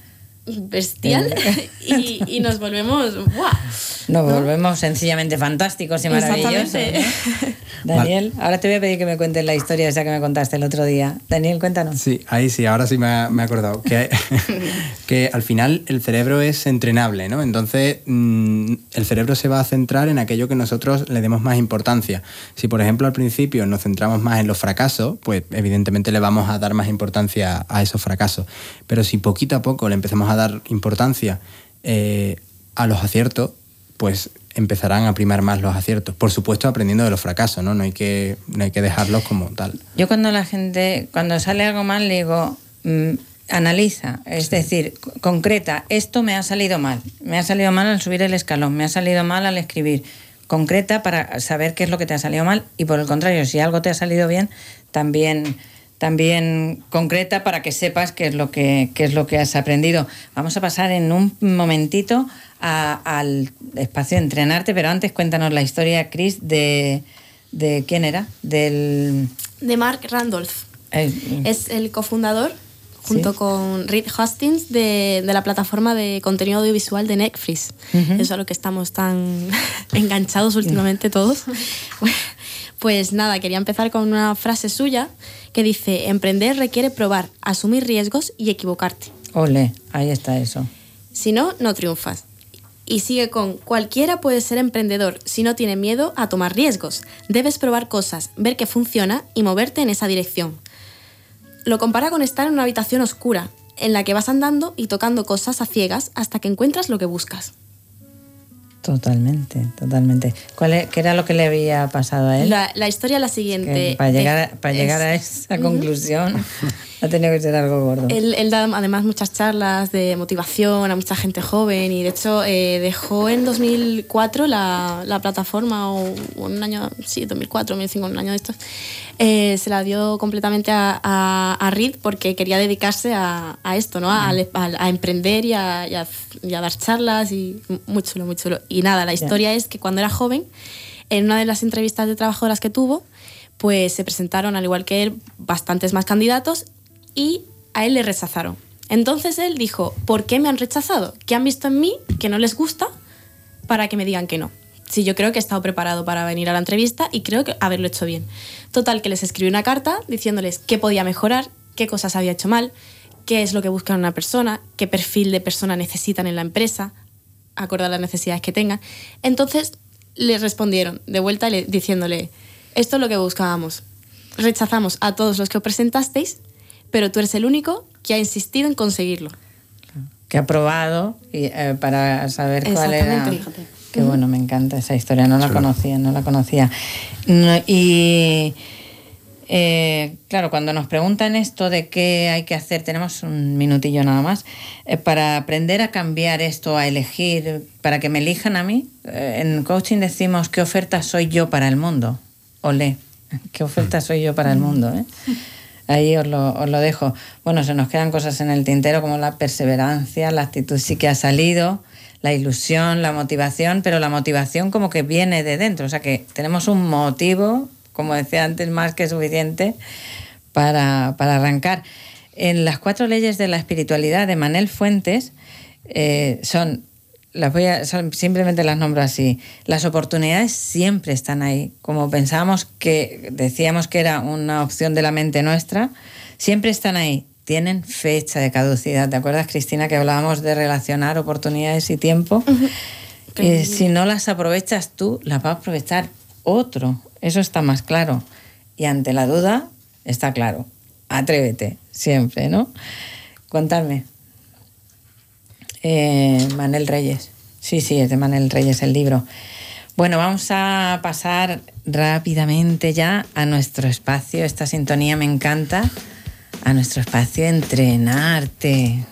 bestial y, y nos volvemos ¡guau! Nos volvemos sencillamente fantásticos y maravillosos. Daniel, ahora te voy a pedir que me cuentes la historia esa que me contaste el otro día. Daniel, cuéntanos. Sí, ahí sí, ahora sí me, ha- me he acordado. Que, que al final el cerebro es entrenable, ¿no? Entonces mm, el cerebro se va a centrar en aquello que nosotros le demos más importancia. Si por ejemplo al principio nos centramos más en los fracasos, pues evidentemente le vamos a dar más importancia a esos fracasos. Pero si poquito a poco le empezamos a dar importancia eh, a los aciertos, pues empezarán a primar más los aciertos. Por supuesto aprendiendo de los fracasos, ¿no? No hay que, no hay que dejarlos como tal. Yo cuando la gente, cuando sale algo mal, le digo, mm, analiza, es decir, concreta, esto me ha salido mal. Me ha salido mal al subir el escalón, me ha salido mal al escribir. Concreta para saber qué es lo que te ha salido mal y por el contrario, si algo te ha salido bien, también también concreta para que sepas qué es lo que, qué es lo que has aprendido. Vamos a pasar en un momentito a- al espacio de entrenarte, pero antes cuéntanos la historia, Chris, de, de quién era, del De Mark Randolph. eh, Es el cofundador, junto Sí. con Reed Hastings, de, de la plataforma de contenido audiovisual de Netflix. Eso es a lo que estamos tan enganchados últimamente todos. Pues nada, quería empezar con una frase suya que dice, emprender requiere probar, asumir riesgos y equivocarte. Ole, ahí está eso. Si no, no triunfas. Y sigue con, cualquiera puede ser emprendedor si no tiene miedo a tomar riesgos. Debes probar cosas, ver qué funciona y moverte en esa dirección. Lo compara con estar en una habitación oscura, en la que vas andando y tocando cosas a ciegas hasta que encuentras lo que buscas. Totalmente, totalmente. ¿Cuál e- ¿Qué era lo que le había pasado a él? La, la historia es la Que siguiente. para llegar, a, Es- para llegar a es- esa conclusión ha tenido que ser algo gordo. Él, él da además muchas charlas de motivación a mucha gente joven y de hecho eh, dejó en 2004 la, la plataforma, o un año, sí, 2004, 2005, un año de estos, eh, se la dio completamente a, a, a Reed porque quería dedicarse a, a esto, ¿no? A, a- a emprender y a, y a- y a dar charlas y muy chulo, muy chulo. Y nada, la historia es que cuando era joven, en una de las entrevistas de trabajo de las que tuvo, pues se presentaron, al igual que él, bastantes más candidatos y a él le rechazaron. Entonces él dijo, ¿por qué me han rechazado? ¿Qué han visto en mí que no les gusta para que me digan que no? Sí, yo creo que he estado preparado para venir a la entrevista y creo que haberlo hecho bien. Total, que les escribí una carta diciéndoles qué podía mejorar, qué cosas había hecho mal, qué es lo que buscan una persona, qué perfil de persona necesitan en la empresa, acorde a las necesidades que tengan. Entonces le respondieron de vuelta le- diciéndole, esto es lo que buscábamos. Rechazamos a todos los que os presentasteis, pero tú eres el único que ha insistido en conseguirlo. que ha probado y, eh, para saber cuál era. Exactamente. Qué bueno, me encanta esa historia, no la conocía, no la conocía. No, y eh, claro, cuando nos preguntan esto de qué hay que hacer, tenemos un minutillo nada más, eh, para aprender a cambiar esto, a elegir, para que me elijan a mí, eh, en coaching decimos qué oferta soy yo para el mundo. Olé, qué oferta soy yo para el mundo. Ahí os lo, os lo dejo. Bueno, se nos quedan cosas en el tintero como la perseverancia, la actitud sí que ha salido, la ilusión, la motivación, pero la motivación como que viene de dentro. O sea que tenemos un motivo, como decía antes, más que suficiente para, para arrancar. En las cuatro leyes de la espiritualidad de Manel Fuentes eh, son, las voy a, simplemente las nombro así. Las oportunidades siempre están ahí. Como pensábamos que decíamos que era una opción de la mente nuestra, siempre están ahí. Tienen fecha de caducidad. ¿Te acuerdas, Cristina, que hablábamos de relacionar oportunidades y tiempo? Eh, si no las aprovechas tú, las va a aprovechar otro. Eso está más claro. Y ante la duda, está claro. Atrévete, siempre, ¿no? Contadme. Eh, Manel Reyes. Sí, sí, es de Manel Reyes el libro. Bueno, vamos a pasar rápidamente ya a nuestro espacio. Esta sintonía me encanta. A nuestro espacio Entrenarte.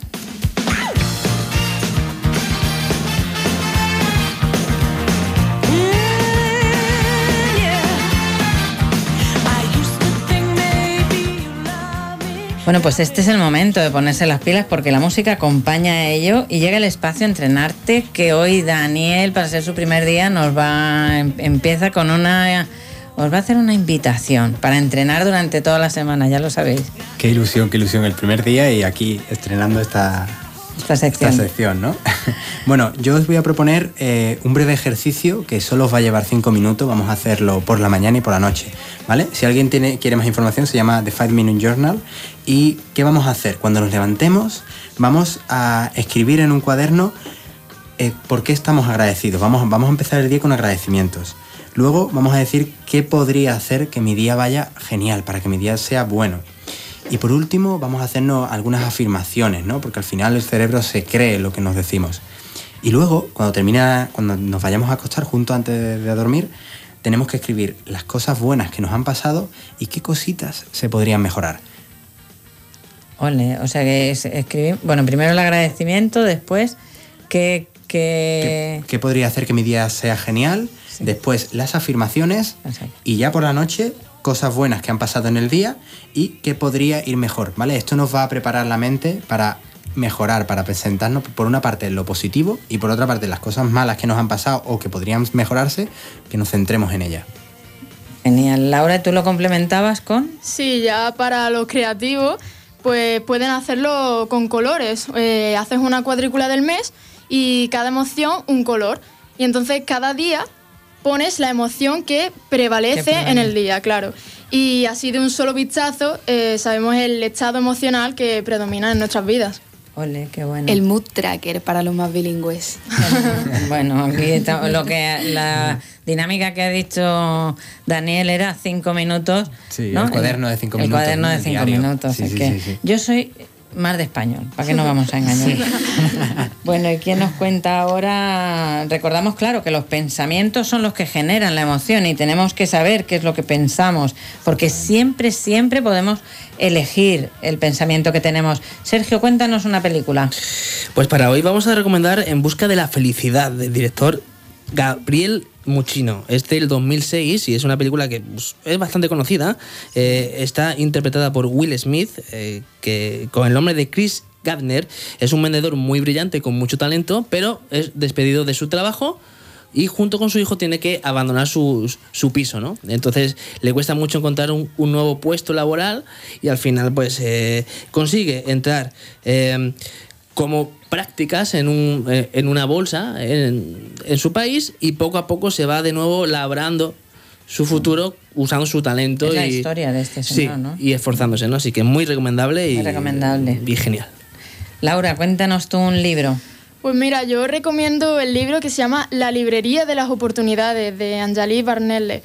Bueno, pues este es el momento de ponerse las pilas porque la música acompaña a ello y llega el espacio Entrenarte que hoy Daniel, para ser su primer día, nos va em- empieza con una os va a hacer una invitación para entrenar durante toda la semana, ya lo sabéis. Qué ilusión, qué ilusión el primer día y aquí estrenando esta, Esta sección. esta sección, ¿no? bueno, yo os voy a proponer eh, un breve ejercicio que solo os va a llevar cinco minutos. Vamos a hacerlo por la mañana y por la noche, ¿vale? Si alguien tiene, quiere más información, se llama The Five Minute Journal. ¿Y qué vamos a hacer? Cuando nos levantemos, vamos a escribir en un cuaderno eh, por qué estamos agradecidos. Vamos, vamos a empezar el día con agradecimientos. Luego vamos a decir qué podría hacer que mi día vaya genial, para que mi día sea bueno. Y por último, vamos a hacernos algunas afirmaciones, ¿no? Porque al final el cerebro se cree lo que nos decimos. Y luego, cuando termina, cuando nos vayamos a acostar juntos antes de dormir, tenemos que escribir las cosas buenas que nos han pasado y qué cositas se podrían mejorar. Ole, o sea que es- escribir, bueno, primero el agradecimiento, después que, que... ¿Qué, qué podría hacer que mi día sea genial? Después las afirmaciones y ya por la noche cosas buenas que han pasado en el día y qué podría ir mejor, ¿vale? Esto nos va a preparar la mente para mejorar, para presentarnos por una parte lo positivo y por otra parte las cosas malas que nos han pasado o que podrían mejorarse, que nos centremos en ellas. Genial. Laura, ¿tú lo complementabas con? Sí, ya para los creativos, pues pueden hacerlo con colores. Eh, haces una cuadrícula del mes y cada emoción un color. Y entonces cada día pones la emoción que prevalece, en el día, claro. Y así de un solo vistazo eh, sabemos el estado emocional que predomina en nuestras vidas. Ole, qué bueno. El mood tracker para los más bilingües. Bueno, aquí está, lo que la dinámica que ha dicho Daniel era cinco minutos. Sí, ¿no? el cuaderno de cinco el minutos, cuaderno ¿no? de El cinco diario. minutos. Sí, es sí, que sí, sí. Yo soy más de español, ¿para qué nos vamos a engañar? bueno, ¿y quién nos cuenta ahora? Recordamos, claro, que los pensamientos son los que generan la emoción y tenemos que saber qué es lo que pensamos, porque siempre, siempre podemos elegir el pensamiento que tenemos. Sergio, cuéntanos una película. Pues para hoy vamos a recomendar En busca de la felicidad del director Gabriel Muchino. Es del 2006 y es una película que pues, es bastante conocida. Eh, está interpretada por Will Smith, eh, que con el nombre de Chris Gardner es un vendedor muy brillante con mucho talento, pero es despedido de su trabajo y junto con su hijo tiene que abandonar su, su piso, ¿no? Entonces le cuesta mucho encontrar un, nuevo puesto laboral y al final pues eh, consigue entrar como prácticas en, un, eh, en una bolsa en, en su país y poco a poco se va de nuevo labrando su futuro usando su talento Es la y, historia de este sí, señor, ¿no? y esforzándose, ¿no? Así que muy recomendable y, Muy recomendable. y genial. Laura, cuéntanos tú un libro. Pues mira, yo recomiendo el libro que se llama La librería de las oportunidades de Anjali Barnelle.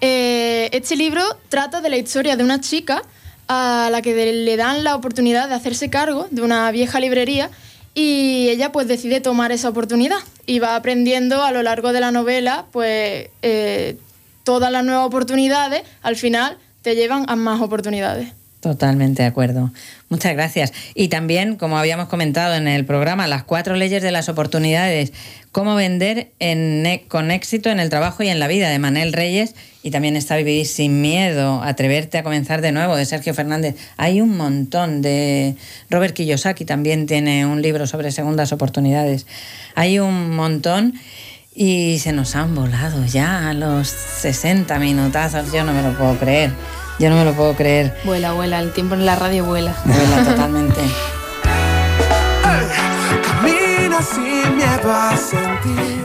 Eh, este libro trata de la historia de una chica a la que le dan la oportunidad de hacerse cargo de una vieja librería y ella pues decide tomar esa oportunidad y va aprendiendo a lo largo de la novela pues eh, todas las nuevas oportunidades al final te llevan a más oportunidades. Totalmente de acuerdo. Muchas gracias. Y también, como habíamos comentado en el programa, las cuatro leyes de las oportunidades, cómo vender e, con éxito en el trabajo y en la vida, de Manel Reyes, y también está Vivir sin miedo, Atreverte a comenzar de nuevo, de Sergio Fernández. Hay un montón de... Robert Kiyosaki también tiene un libro sobre segundas oportunidades. Hay un montón y se nos han volado ya los 60 minutazos, yo no me lo puedo creer. Yo no me lo puedo creer. Vuela, vuela, el tiempo en la radio vuela. Vuela totalmente.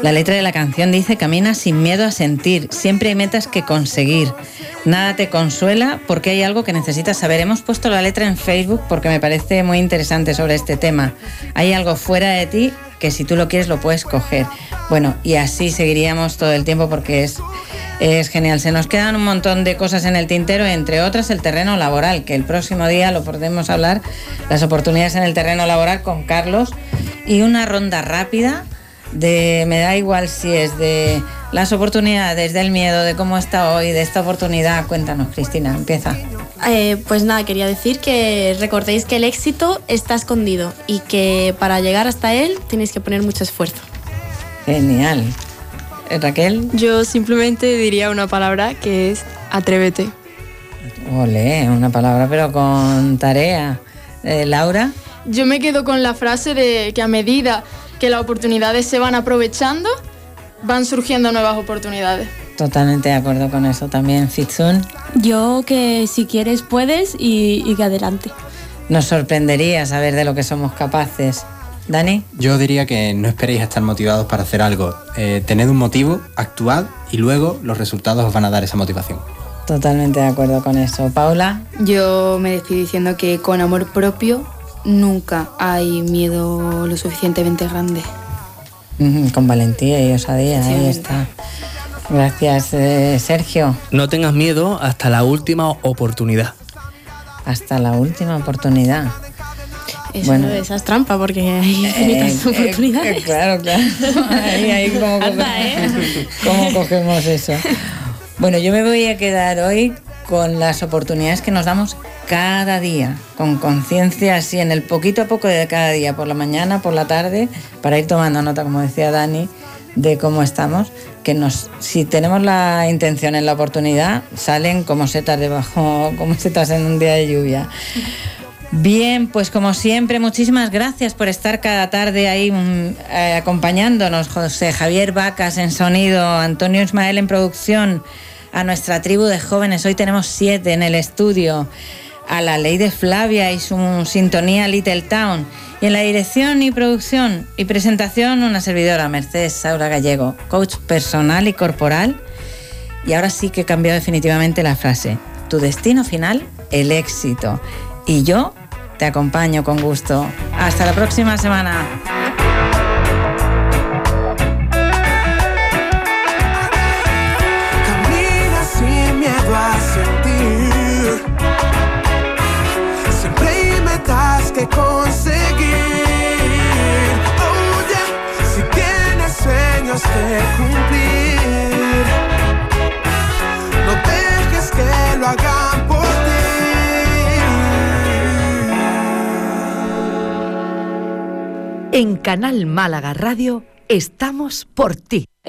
La letra de la canción dice, camina sin miedo a sentir, siempre hay metas que conseguir. Nada te consuela porque hay algo que necesitas saber. Hemos puesto la letra en Facebook porque me parece muy interesante sobre este tema. Hay algo fuera de ti que si tú lo quieres lo puedes coger. Bueno, y así seguiríamos todo el tiempo porque es es genial. Se nos quedan un montón de cosas en el tintero, entre otras el terreno laboral, que el próximo día lo podemos hablar, las oportunidades en el terreno laboral con Carlos y una ronda rápida de, me da igual si es de las oportunidades, del miedo, de cómo está hoy, de esta oportunidad. Cuéntanos, Cristina, empieza. Eh, pues nada, quería decir que recordéis que el éxito está escondido y que para llegar hasta él tenéis que poner mucho esfuerzo. Genial. Eh, Raquel. Yo simplemente diría una palabra que es atrévete. Ole, una palabra pero con tarea. Eh, Laura. Yo me quedo con la frase de que a medida que las oportunidades se van aprovechando, van surgiendo nuevas oportunidades. Totalmente de acuerdo con eso también, Fitsun. Yo que si quieres puedes y, y que adelante. Nos sorprendería saber de lo que somos capaces. Dani. Yo diría que no esperéis a estar motivados para hacer algo. Eh, tened un motivo, actuad y luego los resultados os van a dar esa motivación. Totalmente de acuerdo con eso. Paula. Yo me despido diciendo que con amor propio nunca hay miedo lo suficientemente grande. con valentía y osadía, ahí está. Gracias, eh, Sergio. No tengas miedo hasta la última oportunidad. Hasta la última oportunidad. Eso, bueno, esa es trampa porque hay eh, infinitas eh, oportunidades. claro, claro. Ahí, ahí como, cogemos, ¿eh? ¿cómo cogemos eso. Bueno, yo me voy a quedar hoy con las oportunidades que nos damos cada día, con conciencia así, en el poquito a poco de cada día, por la mañana, por la tarde, para ir tomando nota, como decía Dani, de cómo estamos, que nos, si tenemos la intención en la oportunidad, salen como setas debajo, como setas en un día de lluvia. Bien, pues como siempre, muchísimas gracias por estar cada tarde ahí mm, eh, acompañándonos. José Javier Vacas en sonido, Antonio Ismael en producción, a nuestra tribu de jóvenes. Hoy tenemos siete en el estudio. A la ley de Flavia y su sintonía Little Town. Y en la dirección y producción y presentación, una servidora, Mercedes Saura Gallego, coach personal y corporal. Y ahora sí que cambió definitivamente la frase. Tu destino final, el éxito. Y yo te acompaño con gusto. Hasta la próxima semana. Camina sin miedo a sentir. Siempre hay metas que conseguir. Oye, si tienes sueños que cumplir, En Canal Málaga Radio estamos por ti.